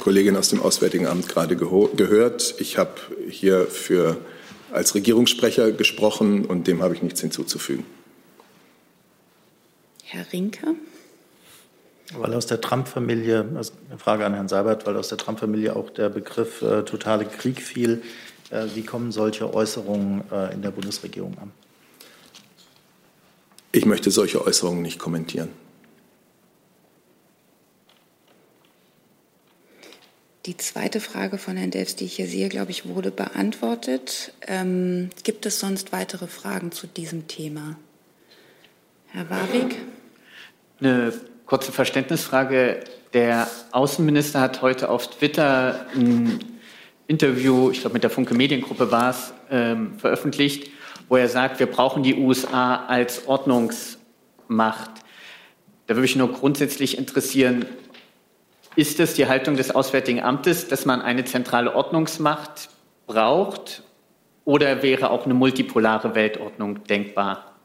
Kollegin aus dem Auswärtigen Amt gerade gehört. Ich habe hier für als Regierungssprecher gesprochen und dem habe ich nichts hinzuzufügen. Herr Rinke? Weil aus der Trump-Familie, also eine Frage an Herrn Seibert, weil aus der Trump-Familie auch der Begriff äh, totale Krieg fiel. Äh, wie kommen solche Äußerungen äh, in der Bundesregierung an? Ich möchte solche Äußerungen nicht kommentieren. Die zweite Frage von Herrn Delfs, die ich hier sehe, glaube ich, wurde beantwortet. Ähm, gibt es sonst weitere Fragen zu diesem Thema? Herr Warwick? Eine kurze Verständnisfrage. Der Außenminister hat heute auf Twitter ein Interview, ich glaube mit der Funke Mediengruppe war es, ähm, veröffentlicht, wo er sagt, wir brauchen die USA als Ordnungsmacht. Da würde mich nur grundsätzlich interessieren, ist es die Haltung des Auswärtigen Amtes, dass man eine zentrale Ordnungsmacht braucht oder wäre auch eine multipolare Weltordnung denkbar?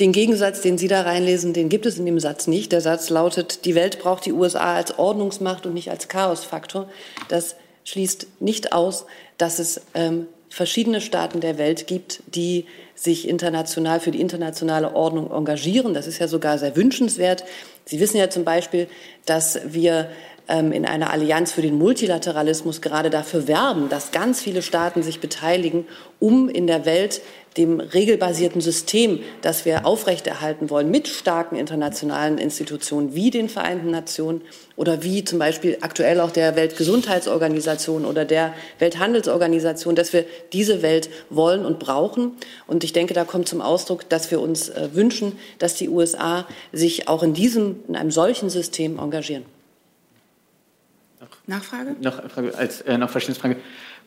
Den Gegensatz, den Sie da reinlesen, den gibt es in dem Satz nicht. Der Satz lautet, die Welt braucht die USA als Ordnungsmacht und nicht als Chaosfaktor. Das schließt nicht aus, dass es ähm, verschiedene Staaten der Welt gibt, die sich international für die internationale Ordnung engagieren. Das ist ja sogar sehr wünschenswert. Sie wissen ja zum Beispiel, dass wir in einer Allianz für den Multilateralismus gerade dafür werben, dass ganz viele Staaten sich beteiligen, um in der Welt dem regelbasierten System, das wir aufrechterhalten wollen, mit starken internationalen Institutionen wie den Vereinten Nationen oder wie zum Beispiel aktuell auch der Weltgesundheitsorganisation oder der Welthandelsorganisation, dass wir diese Welt wollen und brauchen. Und ich denke, da kommt zum Ausdruck, dass wir uns äh, wünschen, dass die USA sich auch in diesem, in einem solchen System engagieren. Nachfrage? Noch, als, äh, noch Verständnisfrage.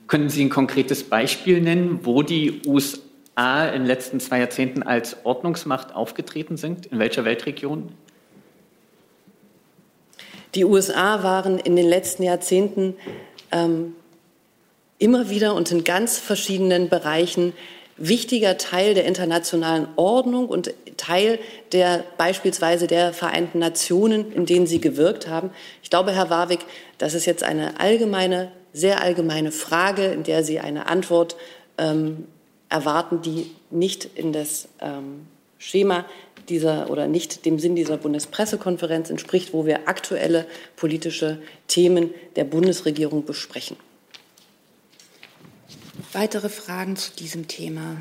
Können Sie ein konkretes Beispiel nennen, wo die USA in den letzten zwei Jahrzehnten als Ordnungsmacht aufgetreten sind? In welcher Weltregion? Die USA waren in den letzten Jahrzehnten ähm, immer wieder und in ganz verschiedenen Bereichen wichtiger Teil der internationalen Ordnung und Teil der beispielsweise der Vereinten Nationen, in denen sie gewirkt haben. Ich glaube, Herr Warwick, das ist jetzt eine allgemeine, sehr allgemeine Frage, in der Sie eine Antwort ähm, erwarten, die nicht in das ähm, Schema dieser oder nicht dem Sinn dieser Bundespressekonferenz entspricht, wo wir aktuelle politische Themen der Bundesregierung besprechen. Weitere Fragen zu diesem Thema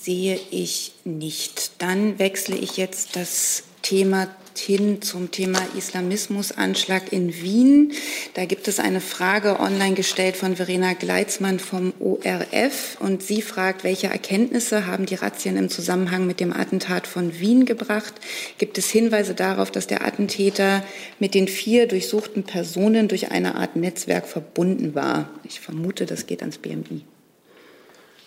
sehe ich nicht. Dann wechsle ich jetzt das Thema hin zum Thema Islamismusanschlag in Wien. Da gibt es eine Frage online gestellt von Verena Gleitzmann vom ORF und sie fragt, welche Erkenntnisse haben die Razzien im Zusammenhang mit dem Attentat von Wien gebracht? Gibt es Hinweise darauf, dass der Attentäter mit den vier durchsuchten Personen durch eine Art Netzwerk verbunden war? Ich vermute, das geht ans BMI.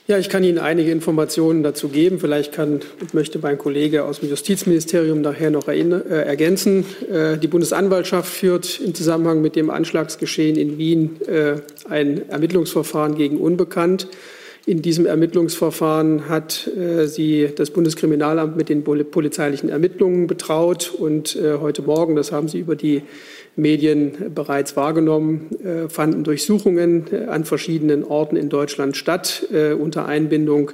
Ja, ich kann Ihnen einige Informationen dazu geben. Vielleicht kann und möchte mein Kollege aus dem Justizministerium nachher noch äh, ergänzen. Äh, die Bundesanwaltschaft führt im Zusammenhang mit dem Anschlagsgeschehen in Wien äh, ein Ermittlungsverfahren gegen Unbekannt. In diesem Ermittlungsverfahren hat äh, sie das Bundeskriminalamt mit den polizeilichen Ermittlungen betraut und äh, heute Morgen, das haben Sie über die Medien bereits wahrgenommen, äh, fanden Durchsuchungen äh, an verschiedenen Orten in Deutschland statt, äh, unter Einbindung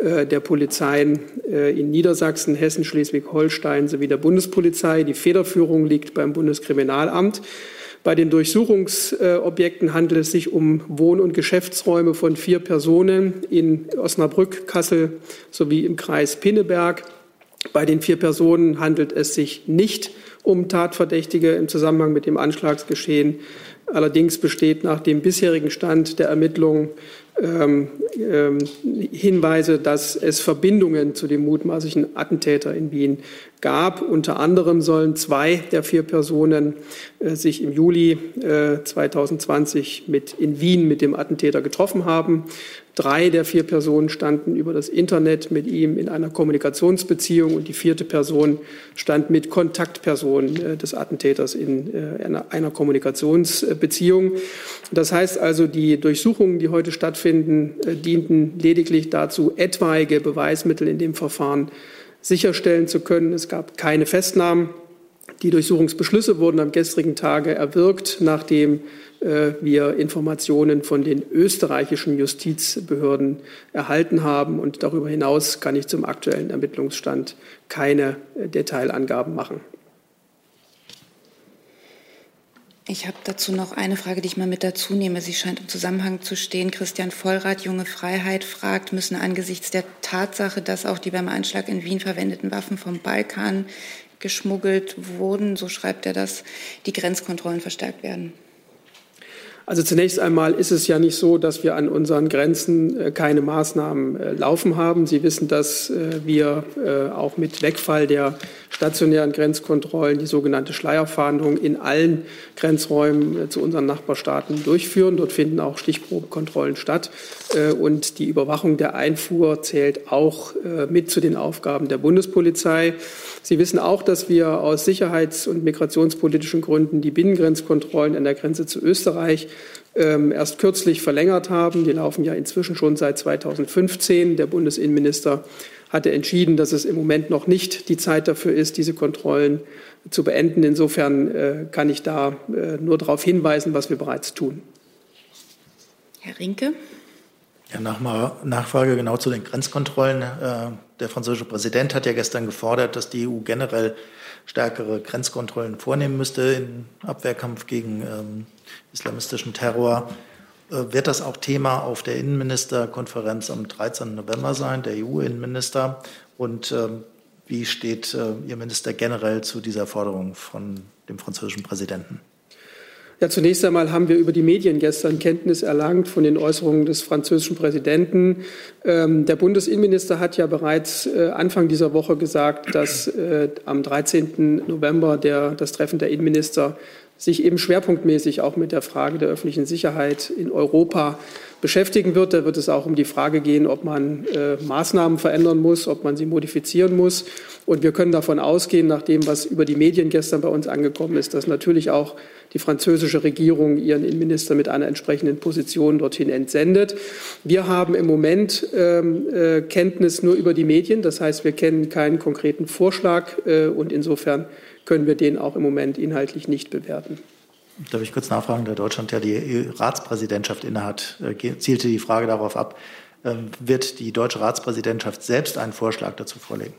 der Polizeien in Niedersachsen, Hessen, Schleswig-Holstein sowie der Bundespolizei. Die Federführung liegt beim Bundeskriminalamt. Bei den Durchsuchungsobjekten handelt es sich um Wohn- und Geschäftsräume von vier Personen in Osnabrück, Kassel sowie im Kreis Pinneberg. Bei den vier Personen handelt es sich nicht um Tatverdächtige im Zusammenhang mit dem Anschlagsgeschehen. Allerdings besteht nach dem bisherigen Stand der Ermittlungen ähm, ähm, Hinweise, dass es Verbindungen zu dem mutmaßlichen Attentäter in Wien gab. Unter anderem sollen zwei der vier Personen äh, sich im Juli äh, 2020 mit, in Wien mit dem Attentäter getroffen haben. Drei der vier Personen standen über das Internet mit ihm in einer Kommunikationsbeziehung und die vierte Person stand mit Kontaktpersonen äh, des Attentäters in äh, einer, Kommunikationsbeziehung. Das heißt also, die Durchsuchungen, die heute stattfinden, äh, dienten lediglich dazu, etwaige Beweismittel in dem Verfahren sicherstellen zu können. Es gab keine Festnahmen. Die Durchsuchungsbeschlüsse wurden am gestrigen Tage erwirkt, nachdem wir Informationen von den österreichischen Justizbehörden erhalten haben. Und darüber hinaus kann ich zum aktuellen Ermittlungsstand keine äh, Detailangaben machen. Ich habe dazu noch eine Frage, die ich mal mit dazu nehme. Sie scheint im Zusammenhang zu stehen. Christian Vollrath, Junge Freiheit, fragt, müssen angesichts der Tatsache, dass auch die beim Anschlag in Wien verwendeten Waffen vom Balkan geschmuggelt wurden, so schreibt er das, die Grenzkontrollen verstärkt werden? Also zunächst einmal ist es ja nicht so, dass wir an unseren Grenzen äh, keine Maßnahmen äh, laufen haben. Sie wissen, dass äh, wir auch mit Wegfall der stationären Grenzkontrollen die sogenannte Schleierfahndung in allen Grenzräumen zu unseren Nachbarstaaten durchführen. Dort finden auch Stichprobenkontrollen statt. Und die Überwachung der Einfuhr zählt auch mit zu den Aufgaben der Bundespolizei. Sie wissen auch, dass wir aus sicherheits- und migrationspolitischen Gründen die Binnengrenzkontrollen an der Grenze zu Österreich ähm, erst kürzlich verlängert haben. Die laufen ja inzwischen schon seit 2015. Der Bundesinnenminister hatte entschieden, dass es im Moment noch nicht die Zeit dafür ist, diese Kontrollen zu beenden. Insofern äh, kann ich da äh, nur darauf hinweisen, was wir bereits tun. Herr Rinke. Ja, Nachfrage genau zu den Grenzkontrollen. Äh, der französische Präsident hat ja gestern gefordert, dass die EU generell stärkere Grenzkontrollen vornehmen müsste im Abwehrkampf gegen ähm, islamistischen Terror. Äh, wird das auch Thema auf der Innenministerkonferenz am 13. November sein, der EU-Innenminister? Und ähm, wie steht äh, Ihr Minister generell zu dieser Forderung von dem französischen Präsidenten? Ja, zunächst einmal haben wir über die Medien gestern Kenntnis erlangt von den Äußerungen des französischen Präsidenten. Ähm, der Bundesinnenminister hat ja bereits äh, Anfang dieser Woche gesagt, dass am 13. November der, das Treffen der Innenminister sich eben schwerpunktmäßig auch mit der Frage der öffentlichen Sicherheit in Europa beschäftigen wird. Da wird es auch um die Frage gehen, ob man äh, Maßnahmen verändern muss, ob man sie modifizieren muss. Und wir können davon ausgehen, nach dem, was über die Medien gestern bei uns angekommen ist, dass natürlich auch die französische Regierung ihren Innenminister mit einer entsprechenden Position dorthin entsendet. Wir haben im Moment ähm, äh, Kenntnis nur über die Medien. Das heißt, wir kennen keinen konkreten Vorschlag äh, und insofern können wir den auch im Moment inhaltlich nicht bewerten. Darf ich kurz nachfragen, da Deutschland ja die Ratspräsidentschaft innehat, äh, zielte die Frage darauf ab, ähm, wird die deutsche Ratspräsidentschaft selbst einen Vorschlag dazu vorlegen?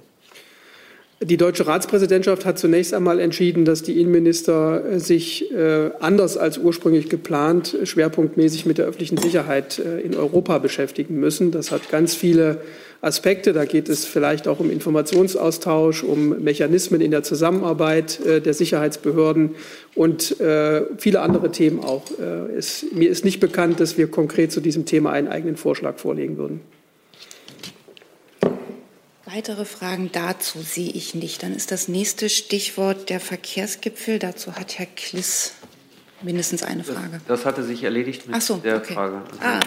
Die deutsche Ratspräsidentschaft hat zunächst einmal entschieden, dass die Innenminister äh, sich äh, anders als ursprünglich geplant schwerpunktmäßig mit der öffentlichen Sicherheit äh, in Europa beschäftigen müssen. Das hat ganz viele Aspekte. Da geht es vielleicht auch um Informationsaustausch, um Mechanismen in der Zusammenarbeit der Sicherheitsbehörden und viele andere Themen auch. Es, mir ist nicht bekannt, dass wir konkret zu diesem Thema einen eigenen Vorschlag vorlegen würden. Weitere Fragen dazu sehe ich nicht. Dann ist das nächste Stichwort der Verkehrsgipfel. Dazu hat Herr Kliss mindestens eine Frage. Das, das hatte sich erledigt mit so, der okay. Frage. Ah.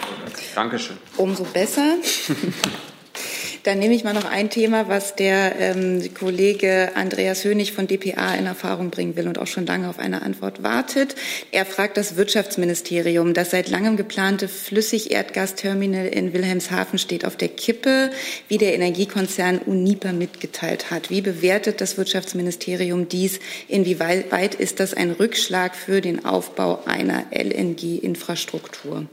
Dankeschön. Umso besser. Dann nehme ich mal noch ein Thema, was der ähm, Kollege Andreas Hönig von dpa in Erfahrung bringen will und auch schon lange auf eine Antwort wartet. Er fragt das Wirtschaftsministerium. Das seit langem geplante Flüssigerdgasterminal in Wilhelmshaven steht auf der Kippe, wie der Energiekonzern Uniper mitgeteilt hat. Wie bewertet das Wirtschaftsministerium dies? Inwieweit ist das ein Rückschlag für den Aufbau einer LNG-Infrastruktur?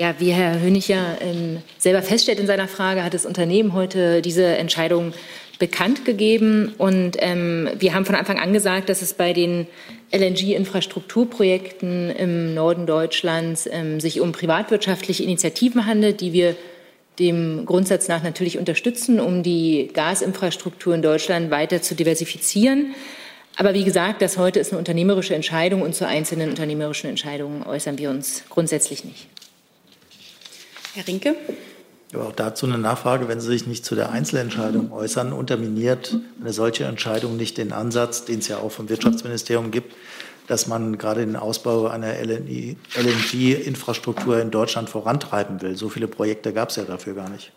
Ja, wie Herr Hönig ja ähm, selber feststellt in seiner Frage, hat das Unternehmen heute diese Entscheidung bekannt gegeben. Und ähm, wir haben von Anfang an gesagt, dass es bei den LNG-Infrastrukturprojekten im Norden Deutschlands ähm, sich um privatwirtschaftliche Initiativen handelt, die wir dem Grundsatz nach natürlich unterstützen, um die Gasinfrastruktur in Deutschland weiter zu diversifizieren. Aber wie gesagt, das heute ist eine unternehmerische Entscheidung und zu einzelnen unternehmerischen Entscheidungen äußern wir uns grundsätzlich nicht. Herr Rinke. Aber auch dazu eine Nachfrage, wenn Sie sich nicht zu der Einzelentscheidung äußern, unterminiert eine solche Entscheidung nicht den Ansatz, den es ja auch vom Wirtschaftsministerium gibt, dass man gerade den Ausbau einer LNG-Infrastruktur in Deutschland vorantreiben will. So viele Projekte gab es ja dafür gar nicht.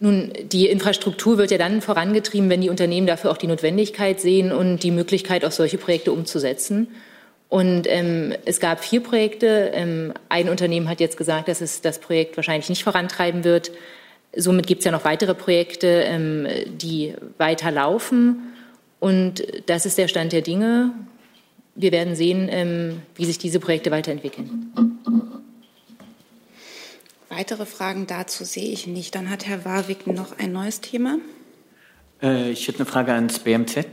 Nun, die Infrastruktur wird ja dann vorangetrieben, wenn die Unternehmen dafür auch die Notwendigkeit sehen und die Möglichkeit, auch solche Projekte umzusetzen. Und ähm, es gab vier Projekte. Ähm, ein Unternehmen hat jetzt gesagt, dass es das Projekt wahrscheinlich nicht vorantreiben wird. Somit gibt es ja noch weitere Projekte, ähm, die weiter laufen. Und das ist der Stand der Dinge. Wir werden sehen, ähm, wie sich diese Projekte weiterentwickeln. Weitere Fragen dazu sehe ich nicht. Dann hat Herr Warwick noch ein neues Thema. Äh, ich hätte eine Frage ans BMZ,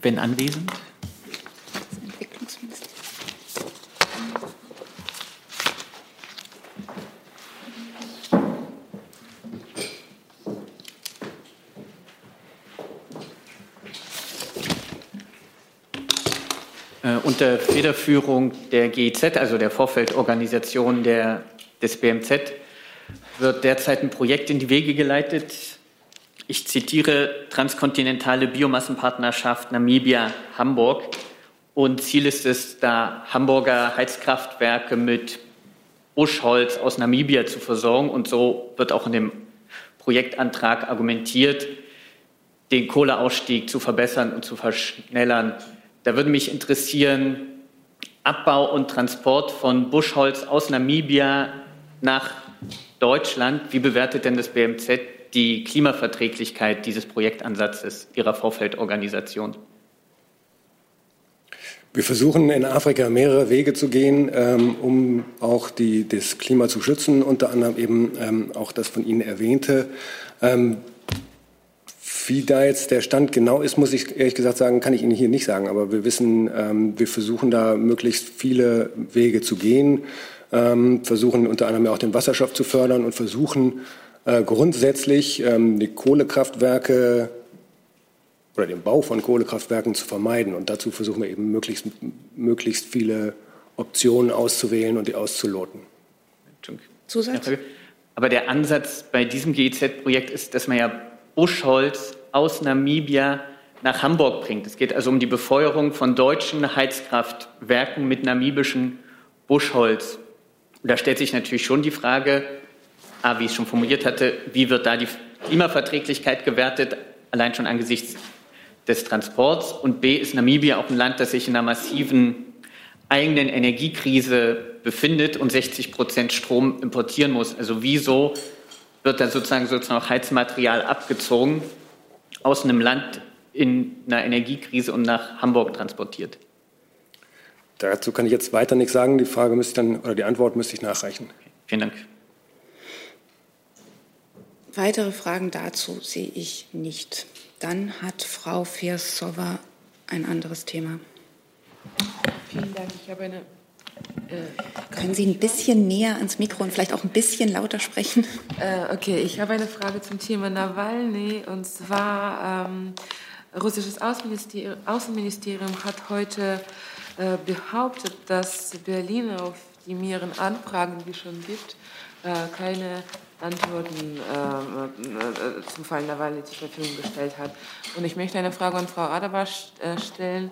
wenn anwesend. Unter Federführung der GIZ, also der Vorfeldorganisation der, des BMZ, wird derzeit ein Projekt in die Wege geleitet. Ich zitiere transkontinentale Biomassenpartnerschaft Namibia-Hamburg. Und Ziel ist es, da Hamburger Heizkraftwerke mit Buschholz aus Namibia zu versorgen. Und so wird auch in dem Projektantrag argumentiert, den Kohleausstieg zu verbessern und zu verschnellern. Da würde mich interessieren, Abbau und Transport von Buschholz aus Namibia nach Deutschland. Wie bewertet denn das BMZ die Klimaverträglichkeit dieses Projektansatzes Ihrer Vorfeldorganisation? Wir versuchen in Afrika mehrere Wege zu gehen, ähm, um auch die, das Klima zu schützen, unter anderem eben ähm, auch das von Ihnen erwähnte. Ähm, wie da jetzt der Stand genau ist, muss ich ehrlich gesagt sagen, kann ich Ihnen hier nicht sagen. Aber wir wissen, ähm, wir versuchen da möglichst viele Wege zu gehen, ähm, versuchen unter anderem auch den Wasserstoff zu fördern und versuchen äh, grundsätzlich ähm, die Kohlekraftwerke oder den Bau von Kohlekraftwerken zu vermeiden. Und dazu versuchen wir eben möglichst, möglichst viele Optionen auszuwählen und die auszuloten. Zusatz? Aber der Ansatz bei diesem GEZ-Projekt ist, dass man ja Buschholz aus Namibia nach Hamburg bringt. Es geht also um die Befeuerung von deutschen Heizkraftwerken mit namibischem Buschholz. Und da stellt sich natürlich schon die Frage, A, wie ich es schon formuliert hatte, wie wird da die Klimaverträglichkeit gewertet, allein schon angesichts des Transports. Und B, ist Namibia auch ein Land, das sich in einer massiven eigenen Energiekrise befindet und 60 Prozent Strom importieren muss. Also wieso wird dann sozusagen, sozusagen auch Heizmaterial abgezogen aus einem Land in einer Energiekrise und nach Hamburg transportiert? Dazu kann ich jetzt weiter nichts sagen. Die Frage müsste ich dann oder die Antwort müsste ich nachreichen. Okay, vielen Dank. Weitere Fragen dazu sehe ich nicht. Dann hat Frau Fersova ein anderes Thema. Vielen Dank. Ich habe eine. Äh, Können Sie ein bisschen näher ans Mikro und vielleicht auch ein bisschen lauter sprechen? Äh, okay, ich habe eine Frage zum Thema Nawalny. Und zwar, ähm, russisches Außenministerium, Außenministerium hat heute äh, behauptet, dass Berlin auf die mehreren Anfragen, die es schon gibt, äh, keine Antworten äh, äh, zum Fall Nawalny zur Verfügung gestellt hat. Und ich möchte eine Frage an Frau Adabar äh, stellen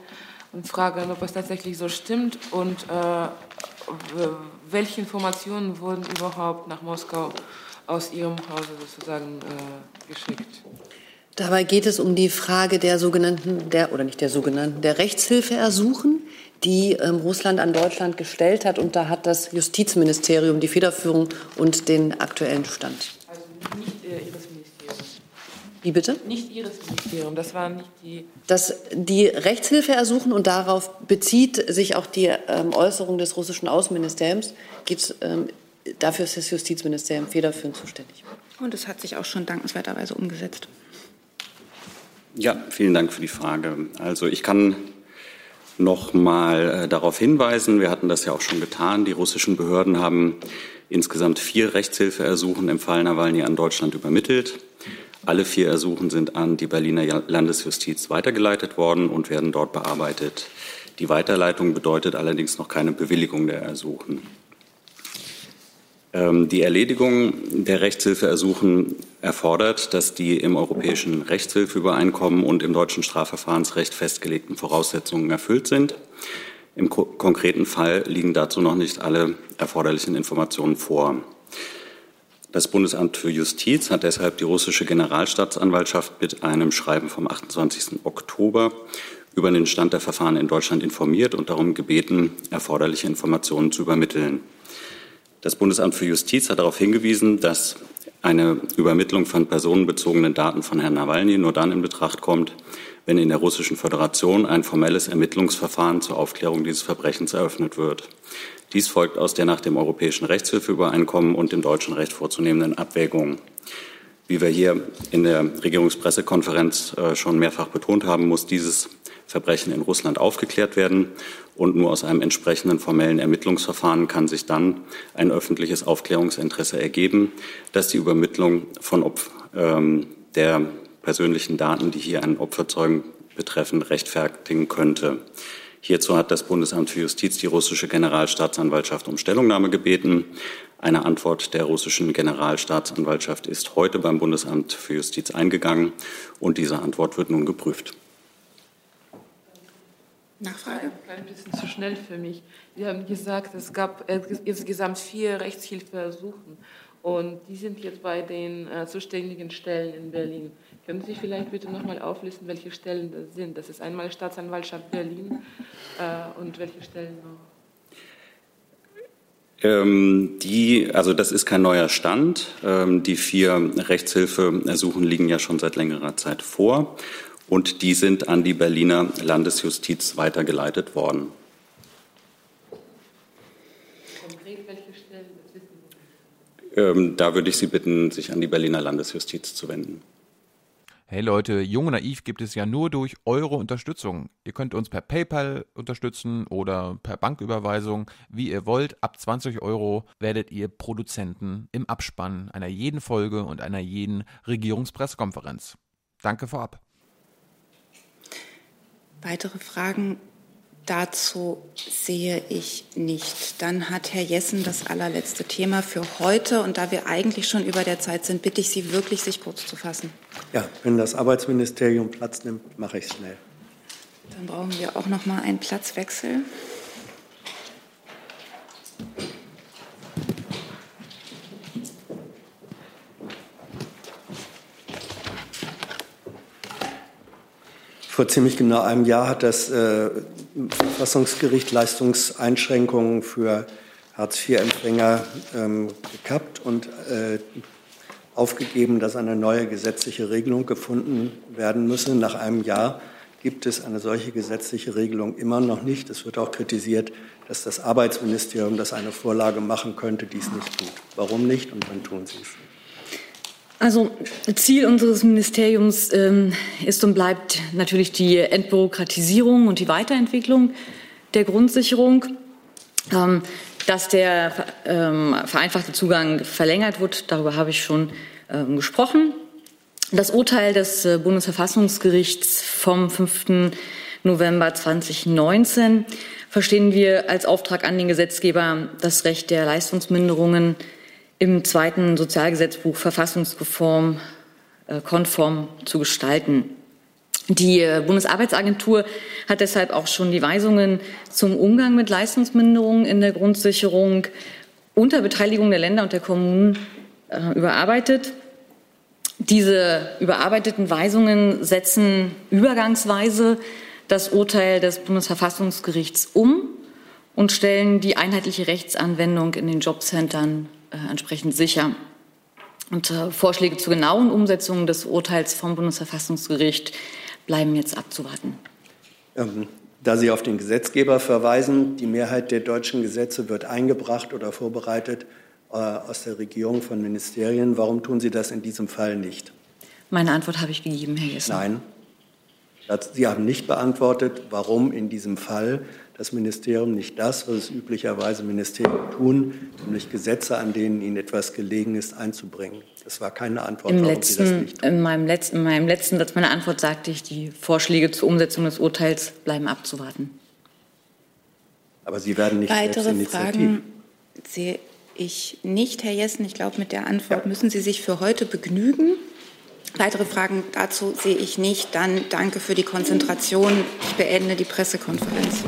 und fragen, ob es tatsächlich so stimmt und äh, welche Informationen wurden überhaupt nach Moskau aus Ihrem Hause sozusagen äh, geschickt. Dabei geht es um die Frage der sogenannten, der, oder nicht der sogenannten, der Rechtshilfeersuchen, die ähm, Russland an Deutschland gestellt hat. Und da hat das Justizministerium die Federführung und den aktuellen Stand. Also nicht äh, Ihres. Wie bitte? Nicht Ihres Ministeriums, das waren nicht die. Dass die Rechtshilfe ersuchen und darauf bezieht sich auch die ähm, Äußerung des russischen Außenministeriums, geht, ähm, dafür ist das Justizministerium federführend zuständig. Und es hat sich auch schon dankenswerterweise umgesetzt. Ja, vielen Dank für die Frage. Also ich kann noch mal äh, darauf hinweisen, wir hatten das ja auch schon getan, die russischen Behörden haben insgesamt vier Rechtshilfeersuchen im Fall Nawalny an Deutschland übermittelt. Alle vier Ersuchen sind an die Berliner Landesjustiz weitergeleitet worden und werden dort bearbeitet. Die Weiterleitung bedeutet allerdings noch keine Bewilligung der Ersuchen. Ähm, die Erledigung der Rechtshilfeersuchen erfordert, dass die im europäischen Rechtshilfeübereinkommen und im deutschen Strafverfahrensrecht festgelegten Voraussetzungen erfüllt sind. Im konkreten Fall liegen dazu noch nicht alle erforderlichen Informationen vor. Das Bundesamt für Justiz hat deshalb die russische Generalstaatsanwaltschaft mit einem Schreiben vom 28. Oktober über den Stand der Verfahren in Deutschland informiert und darum gebeten, erforderliche Informationen zu übermitteln. Das Bundesamt für Justiz hat darauf hingewiesen, dass eine Übermittlung von personenbezogenen Daten von Herrn Nawalny nur dann in Betracht kommt, wenn in der Russischen Föderation ein formelles Ermittlungsverfahren zur Aufklärung dieses Verbrechens eröffnet wird. Dies folgt aus der nach dem Europäischen Rechtshilfeübereinkommen und dem deutschen Recht vorzunehmenden Abwägung. Wie wir hier in der Regierungspressekonferenz äh, schon mehrfach betont haben, muss dieses Verbrechen in Russland aufgeklärt werden. Und nur aus einem entsprechenden formellen Ermittlungsverfahren kann sich dann ein öffentliches Aufklärungsinteresse ergeben, das die Übermittlung von Opf ähm, der persönlichen Daten, die hier einen Opferzeugen betreffen, rechtfertigen könnte. Hierzu hat das Bundesamt für Justiz die russische Generalstaatsanwaltschaft um Stellungnahme gebeten. Eine Antwort der russischen Generalstaatsanwaltschaft ist heute beim Bundesamt für Justiz eingegangen und diese Antwort wird nun geprüft. Nachfrage? Ein bisschen zu schnell für mich. Sie haben gesagt, es gab insgesamt vier Rechtshilfeersuchen und die sind jetzt bei den äh, zuständigen Stellen in Berlin. Können Sie vielleicht bitte nochmal auflisten, welche Stellen das sind? Das ist einmal Staatsanwaltschaft Berlin äh, und welche Stellen noch? Ähm, die, also das ist kein neuer Stand. Ähm, die vier Rechtshilfeersuchen liegen ja schon seit längerer Zeit vor und die sind an die Berliner Landesjustiz weitergeleitet worden. Konkret welche Stellen? Ähm, da würde ich Sie bitten, sich an die Berliner Landesjustiz zu wenden. Hey Leute, Jung und Naiv gibt es ja nur durch eure Unterstützung. Ihr könnt uns per PayPal unterstützen oder per Banküberweisung, wie ihr wollt. Ab 20 Euro werdet ihr Produzenten im Abspann einer jeden Folge und einer jeden Regierungspressekonferenz. Danke vorab. Weitere Fragen dazu sehe ich nicht. Dann hat Herr Jessen das allerletzte Thema für heute. Und da wir eigentlich schon über der Zeit sind, bitte ich Sie wirklich, sich kurz zu fassen. Ja, wenn das Arbeitsministerium Platz nimmt, mache ich es schnell. Dann brauchen wir auch noch mal einen Platzwechsel. Vor ziemlich genau einem Jahr hat das äh, Verfassungsgericht Leistungseinschränkungen für Hartz-IV-Empfänger ähm, gekappt und äh, aufgegeben, dass eine neue gesetzliche Regelung gefunden werden müsse. Nach einem Jahr gibt es eine solche gesetzliche Regelung immer noch nicht. Es wird auch kritisiert, dass das Arbeitsministerium, das eine Vorlage machen könnte, dies nicht tut. Warum nicht und wann tun Sie es? Also Ziel unseres Ministeriums ähm, ist und bleibt natürlich die Entbürokratisierung und die Weiterentwicklung der Grundsicherung. Ähm, dass der ähm, vereinfachte Zugang verlängert wird, darüber habe ich schon ähm, gesprochen. Das Urteil des äh, Bundesverfassungsgerichts vom 5. November 2019 verstehen wir als Auftrag an den Gesetzgeber, das Recht der Leistungsminderungen im zweiten Sozialgesetzbuch verfassungskonform äh, konform zu gestalten. Die äh, Bundesarbeitsagentur hat deshalb auch schon die Weisungen zum Umgang mit Leistungsminderungen in der Grundsicherung unter Beteiligung der Länder und der Kommunen äh, überarbeitet. Diese überarbeiteten Weisungen setzen übergangsweise das Urteil des Bundesverfassungsgerichts um und stellen die einheitliche Rechtsanwendung in den Jobcentern äh, entsprechend sicher. Und äh, Vorschläge zur genauen Umsetzung des Urteils vom Bundesverfassungsgericht bleiben jetzt abzuwarten. Ähm, da Sie auf den Gesetzgeber verweisen, die Mehrheit der deutschen Gesetze wird eingebracht oder vorbereitet äh, aus der Regierung von Ministerien. Warum tun Sie das in diesem Fall nicht? Meine Antwort habe ich gegeben, Herr Jessen. Nein. Sie haben nicht beantwortet, warum in diesem Fall das Ministerium nicht das, was es üblicherweise Ministerien tun, nämlich Gesetze, an denen ihnen etwas gelegen ist, einzubringen. Das war keine Antwort, Im warum letzten, Sie das nicht tun. In meinem, letzten, in meinem letzten Satz meiner Antwort sagte ich, die Vorschläge zur Umsetzung des Urteils bleiben abzuwarten. Aber Sie werden nicht Weitere Fragen sehe ich nicht, Herr Jessen. Ich glaube, mit der Antwort ja. müssen Sie sich für heute begnügen. Weitere Fragen dazu sehe ich nicht. Dann danke für die Konzentration. Ich beende die Pressekonferenz.